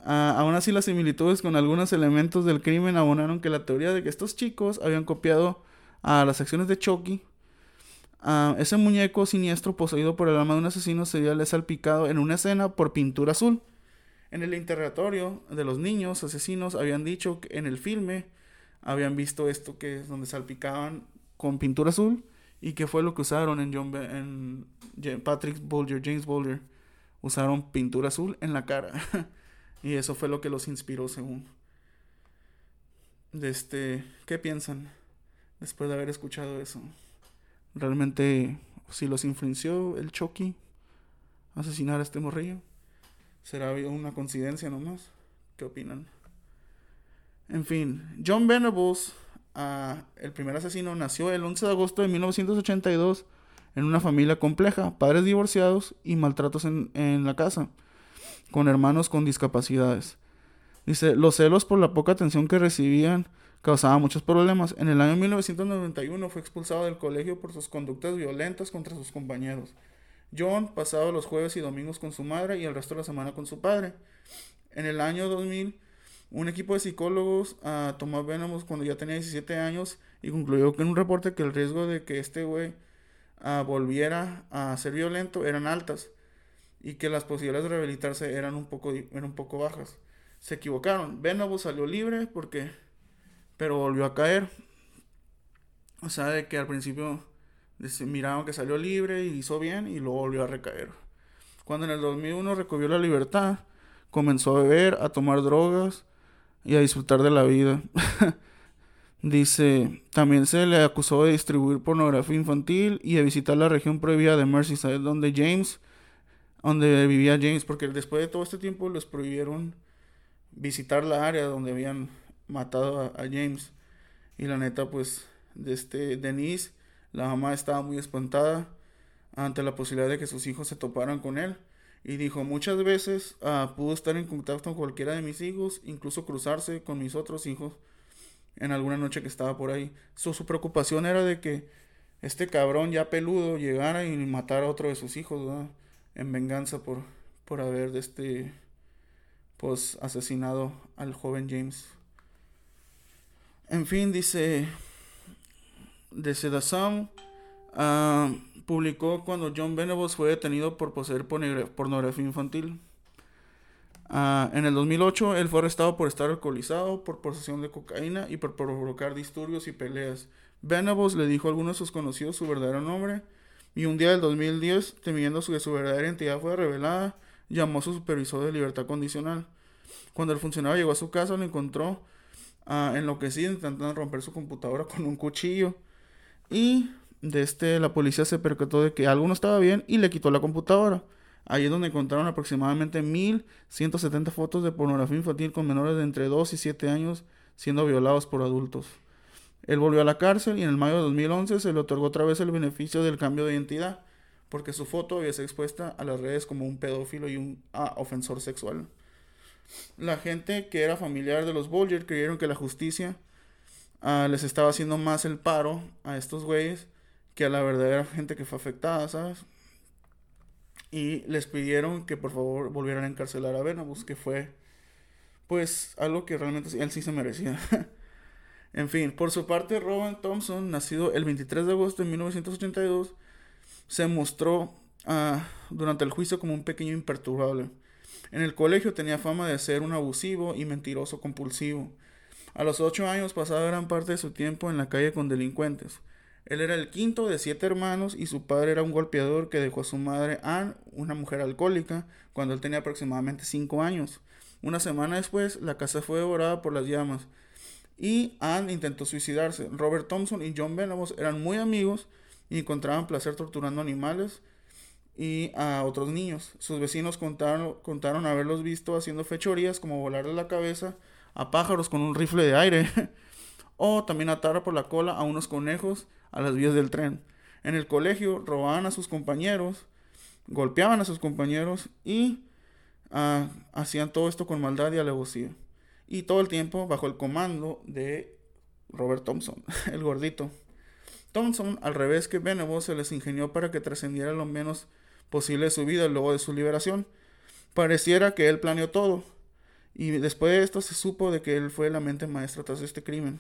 Speaker 1: aún así, las similitudes con algunos elementos del crimen abonaron que la teoría de que estos chicos habían copiado a las acciones de Chucky. ese muñeco siniestro poseído por el alma de un asesino sería salpicado en una escena por pintura azul. En el interrogatorio de los niños asesinos habían dicho que en el filme habían visto esto que es donde salpicaban con pintura azul ¿Y qué fue lo que usaron en, John en Patrick Bolger, James Bolger? Usaron pintura azul en la cara. y eso fue lo que los inspiró según. Este, ¿qué piensan después de haber escuchado eso? ¿Realmente si los influenció el Chucky asesinar a este morrillo? ¿Será una coincidencia nomás? ¿Qué opinan? En fin, John Venables el primer asesino nació el 11 de agosto de 1982 en una familia compleja, padres divorciados y maltratos en, en la casa, con hermanos con discapacidades. Dice, los celos por la poca atención que recibían causaban muchos problemas. En el año 1991 fue expulsado del colegio por sus conductas violentas contra sus compañeros. John pasaba los jueves y domingos con su madre y el resto de la semana con su padre. En el año 2000 un equipo de psicólogos tomó a cuando ya tenía 17 años y concluyó en un reporte que el riesgo de que este güey ah, volviera a ser violento eran altas y que las posibilidades de rehabilitarse eran un poco, eran un poco bajas. Se equivocaron. Venomous salió libre porque... pero volvió a caer. O sea, de que al principio miraron que salió libre y hizo bien y luego volvió a recaer. Cuando en el 2001 recogió la libertad, comenzó a beber, a tomar drogas y a disfrutar de la vida. Dice, también se le acusó de distribuir pornografía infantil y de visitar la región prohibida de Merseyside, donde James, donde vivía James, porque después de todo este tiempo les prohibieron visitar la área donde habían matado a, a James. Y la neta, pues, de este Denise, la mamá estaba muy espantada ante la posibilidad de que sus hijos se toparan con él. Y dijo, muchas veces uh, pudo estar en contacto con cualquiera de mis hijos, incluso cruzarse con mis otros hijos en alguna noche que estaba por ahí. su preocupación era de que este cabrón ya peludo llegara y matara a otro de sus hijos, en venganza por, por haber este pues asesinado al joven James. En fin, dice de Sedasam uh, publicó cuando John Venables fue detenido por poseer pornografía infantil. Uh, en el 2008, él fue arrestado por estar alcoholizado, por posesión de cocaína y por provocar disturbios y peleas. Venables le dijo a algunos de sus conocidos su verdadero nombre y un día del 2010, temiendo que su verdadera identidad fuera revelada, llamó a su supervisor de libertad condicional. Cuando el funcionario llegó a su casa, lo encontró uh, enloquecido, intentando romper su computadora con un cuchillo. Y de este, la policía se percató de que algo no estaba bien y le quitó la computadora. Ahí es donde encontraron aproximadamente 1170 fotos de pornografía infantil con menores de entre 2 y 7 años siendo violados por adultos. Él volvió a la cárcel y en el mayo de 2011 se le otorgó otra vez el beneficio del cambio de identidad, porque su foto había sido expuesta a las redes como un pedófilo y un ah, ofensor sexual. La gente que era familiar de los Bolger creyeron que la justicia ah, les estaba haciendo más el paro a estos güeyes que a la verdadera gente que fue afectada, ¿sabes? Y les pidieron que por favor volvieran a encarcelar a Venabus, que fue pues algo que realmente él sí se merecía. en fin, por su parte, Robin Thompson, nacido el 23 de agosto de 1982, se mostró ah, durante el juicio como un pequeño imperturbable. En el colegio tenía fama de ser un abusivo y mentiroso compulsivo. A los ocho años pasaba gran parte de su tiempo en la calle con delincuentes. Él era el quinto de siete hermanos y su padre era un golpeador que dejó a su madre Anne, una mujer alcohólica, cuando él tenía aproximadamente cinco años. Una semana después, la casa fue devorada por las llamas y Anne intentó suicidarse. Robert Thompson y John Venables eran muy amigos y encontraban placer torturando animales y a otros niños. Sus vecinos contaron, contaron haberlos visto haciendo fechorías como volarle la cabeza a pájaros con un rifle de aire o también atar por la cola a unos conejos a las vías del tren. En el colegio robaban a sus compañeros, golpeaban a sus compañeros y ah, hacían todo esto con maldad y alevosía. Y todo el tiempo bajo el comando de Robert Thompson, el gordito. Thompson, al revés que Venables, se les ingenió para que trascendiera lo menos posible su vida luego de su liberación. Pareciera que él planeó todo, y después de esto se supo de que él fue la mente maestra tras este crimen.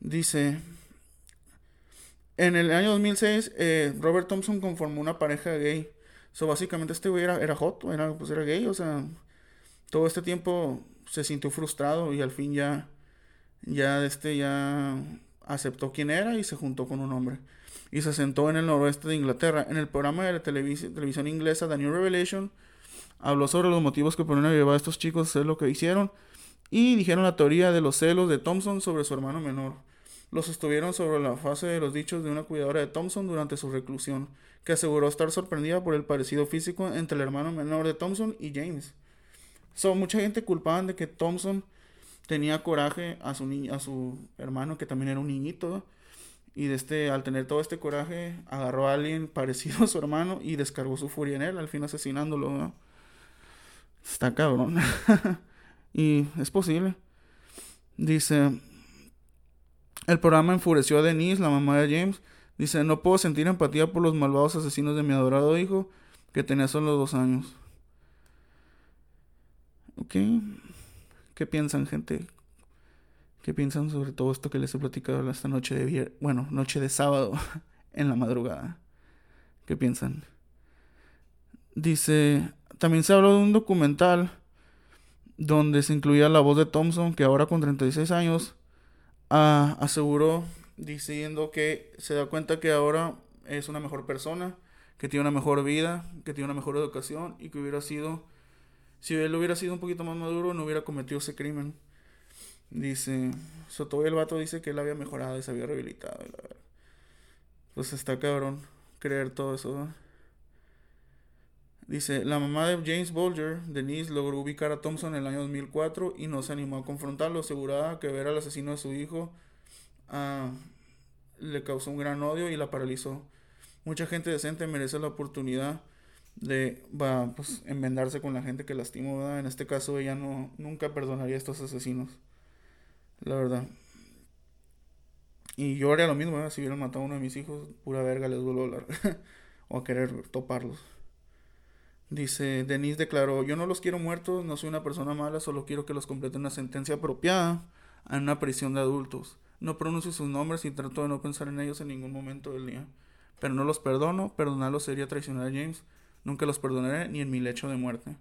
Speaker 1: Dice, en el año 2006, eh, Robert Thompson conformó una pareja gay. So, básicamente este güey era, era hot, era, pues era gay, o sea, todo este tiempo se sintió frustrado y al fin ya, ya, este, ya aceptó quién era y se juntó con un hombre. Y se sentó en el noroeste de Inglaterra. En el programa de la televisión inglesa The New Revelation, habló sobre los motivos que ponen a llevar a estos chicos a hacer lo que hicieron. Y dijeron la teoría de los celos de Thompson sobre su hermano menor. Los sostuvieron sobre la fase de los dichos de una cuidadora de Thompson durante su reclusión, que aseguró estar sorprendida por el parecido físico entre el hermano menor de Thompson y James. So, mucha gente culpaban de que Thompson tenía coraje a su, a su hermano, que también era un niñito. Y de este, al tener todo este coraje, agarró a alguien parecido a su hermano y descargó su furia en él, al fin asesinándolo. Está cabrón. y es posible. Dice, el programa enfureció a Denise, la mamá de James. Dice, no puedo sentir empatía por los malvados asesinos de mi adorado hijo, que tenía solo dos años. Ok. ¿Qué piensan, gente? ¿Qué piensan sobre todo esto que les he platicado esta noche de? Bueno, noche de sábado en la madrugada. ¿Qué piensan? Dice, también se habló de un documental donde se incluía la voz de Thompson, que ahora con 36 años ah, aseguró diciendo que se da cuenta que ahora es una mejor persona, que tiene una mejor vida, que tiene una mejor educación y que hubiera sido si él hubiera sido un poquito más maduro, no hubiera cometido ese crimen. Dice, Soto el vato dice que él había mejorado y se había rehabilitado. Pues está cabrón creer todo eso. Dice, la mamá de James Bolger, Denise, logró ubicar a Thompson en el año 2004 y no se animó a confrontarlo, asegurada que ver al asesino de su hijo ah, le causó un gran odio y la paralizó. Mucha gente decente merece la oportunidad de va pues enmendarse con la gente que lastimó, En este caso ella no nunca perdonaría a estos asesinos. La verdad. Y yo haría lo mismo, si hubieran matado a uno de mis hijos, pura verga les vuelvo a hablar. o a querer toparlos. Dice, Denise declaró, yo no los quiero muertos, no soy una persona mala, solo quiero que los complete una sentencia apropiada en una prisión de adultos. No pronuncio sus nombres y trato de no pensar en ellos en ningún momento del día. Pero no los perdono, perdonarlos sería traicionar a James. Nunca los perdonaré ni en mi lecho de muerte.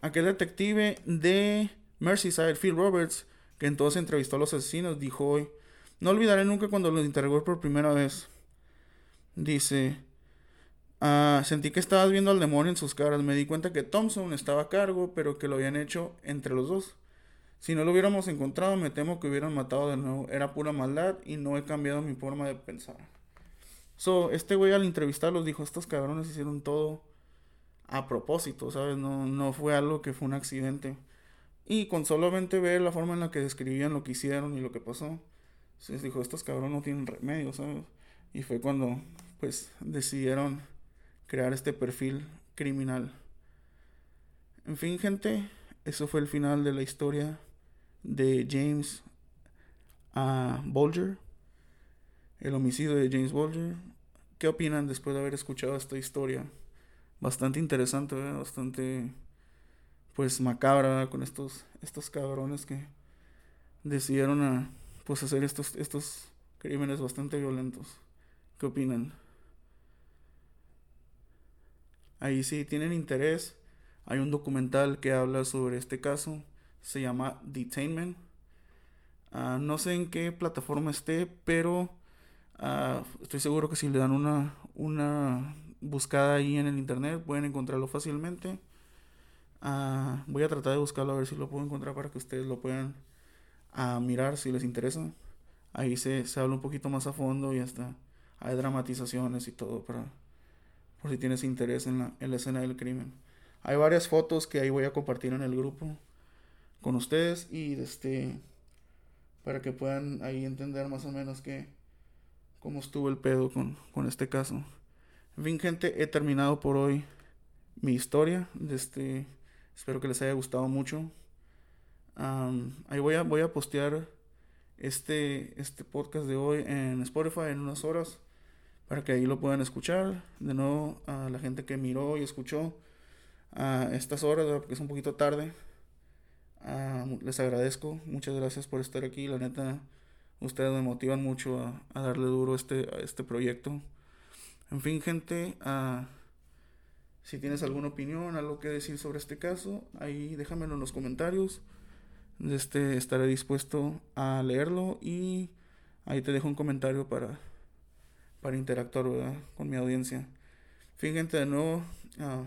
Speaker 1: Aquel detective de Merseyside, Phil Roberts, que entonces entrevistó a los asesinos, dijo hoy, no olvidaré nunca cuando los interrogó por primera vez. Dice, ah, sentí que estabas viendo al demonio en sus caras. Me di cuenta que Thompson estaba a cargo, pero que lo habían hecho entre los dos. Si no lo hubiéramos encontrado, me temo que hubieran matado de nuevo. Era pura maldad y no he cambiado mi forma de pensar. So, este güey al entrevistarlos dijo, estos cabrones hicieron todo a propósito, ¿sabes? No, no fue algo que fue un accidente. Y con solamente ver la forma en la que describían lo que hicieron y lo que pasó, se dijo, estos cabrones no tienen remedio, ¿sabes? Y fue cuando, pues, decidieron crear este perfil criminal. En fin, gente, eso fue el final de la historia de James uh, Bolger, el homicidio de James Bolger. ¿Qué opinan después de haber escuchado esta historia? Bastante interesante, bastante pues macabra con estos estos cabrones que decidieron a pues hacer estos estos crímenes bastante violentos. ¿Qué opinan? Ahí sí tienen interés. Hay un documental que habla sobre este caso se llama Detainment. Ah, no sé en qué plataforma esté, pero ah, estoy seguro que si le dan una, una buscada ahí en el internet pueden encontrarlo fácilmente. Ah, voy a tratar de buscarlo a ver si lo puedo encontrar para que ustedes lo puedan mirar si les interesa. Ahí se, se habla un poquito más a fondo y hasta hay dramatizaciones y todo para por si tienes interés en la, en la escena del crimen. Hay varias fotos que ahí voy a compartir en el grupo con ustedes y este para que puedan ahí entender más o menos que cómo estuvo el pedo con, con este caso. En fin, gente, he terminado por hoy mi historia. Este, espero que les haya gustado mucho. ahí voy a, voy a postear este, este podcast de hoy en Spotify en unas horas para que ahí lo puedan escuchar. De nuevo, a la gente que miró y escuchó a estas horas, porque es un poquito tarde. Ah, les agradezco, muchas gracias por estar aquí. La neta, ustedes me motivan mucho a, darle duro este, a este proyecto. En fin, gente, uh, si tienes alguna opinión, algo que decir sobre este caso, ahí déjamelo en los comentarios. Este, estaré dispuesto a leerlo y ahí te dejo un comentario para, para interactuar con mi audiencia. Gente, de nuevo, uh,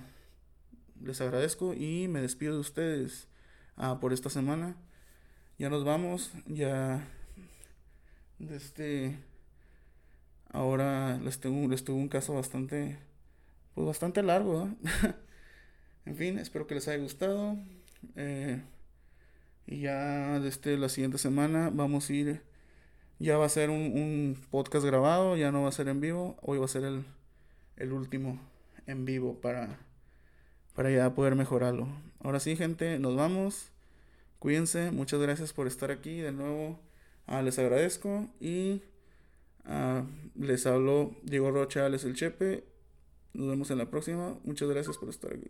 Speaker 1: les agradezco y me despido de ustedes. Ah, por esta semana. Ya nos vamos, ya este ahora les tengo, les tuvo un caso bastante pues bastante largo en fin espero que les haya gustado eh, y ya desde la siguiente semana vamos a ir ya va a ser un, un, podcast grabado ya no va a ser en vivo hoy va a ser el, el último en vivo para para ya poder mejorarlo. Ahora sí, gente, nos vamos. Cuídense, muchas gracias por estar aquí de nuevo. Ah, les agradezco y ah, les hablo Diego Rocha, les el Chepe. Nos vemos en la próxima. Muchas gracias por estar aquí.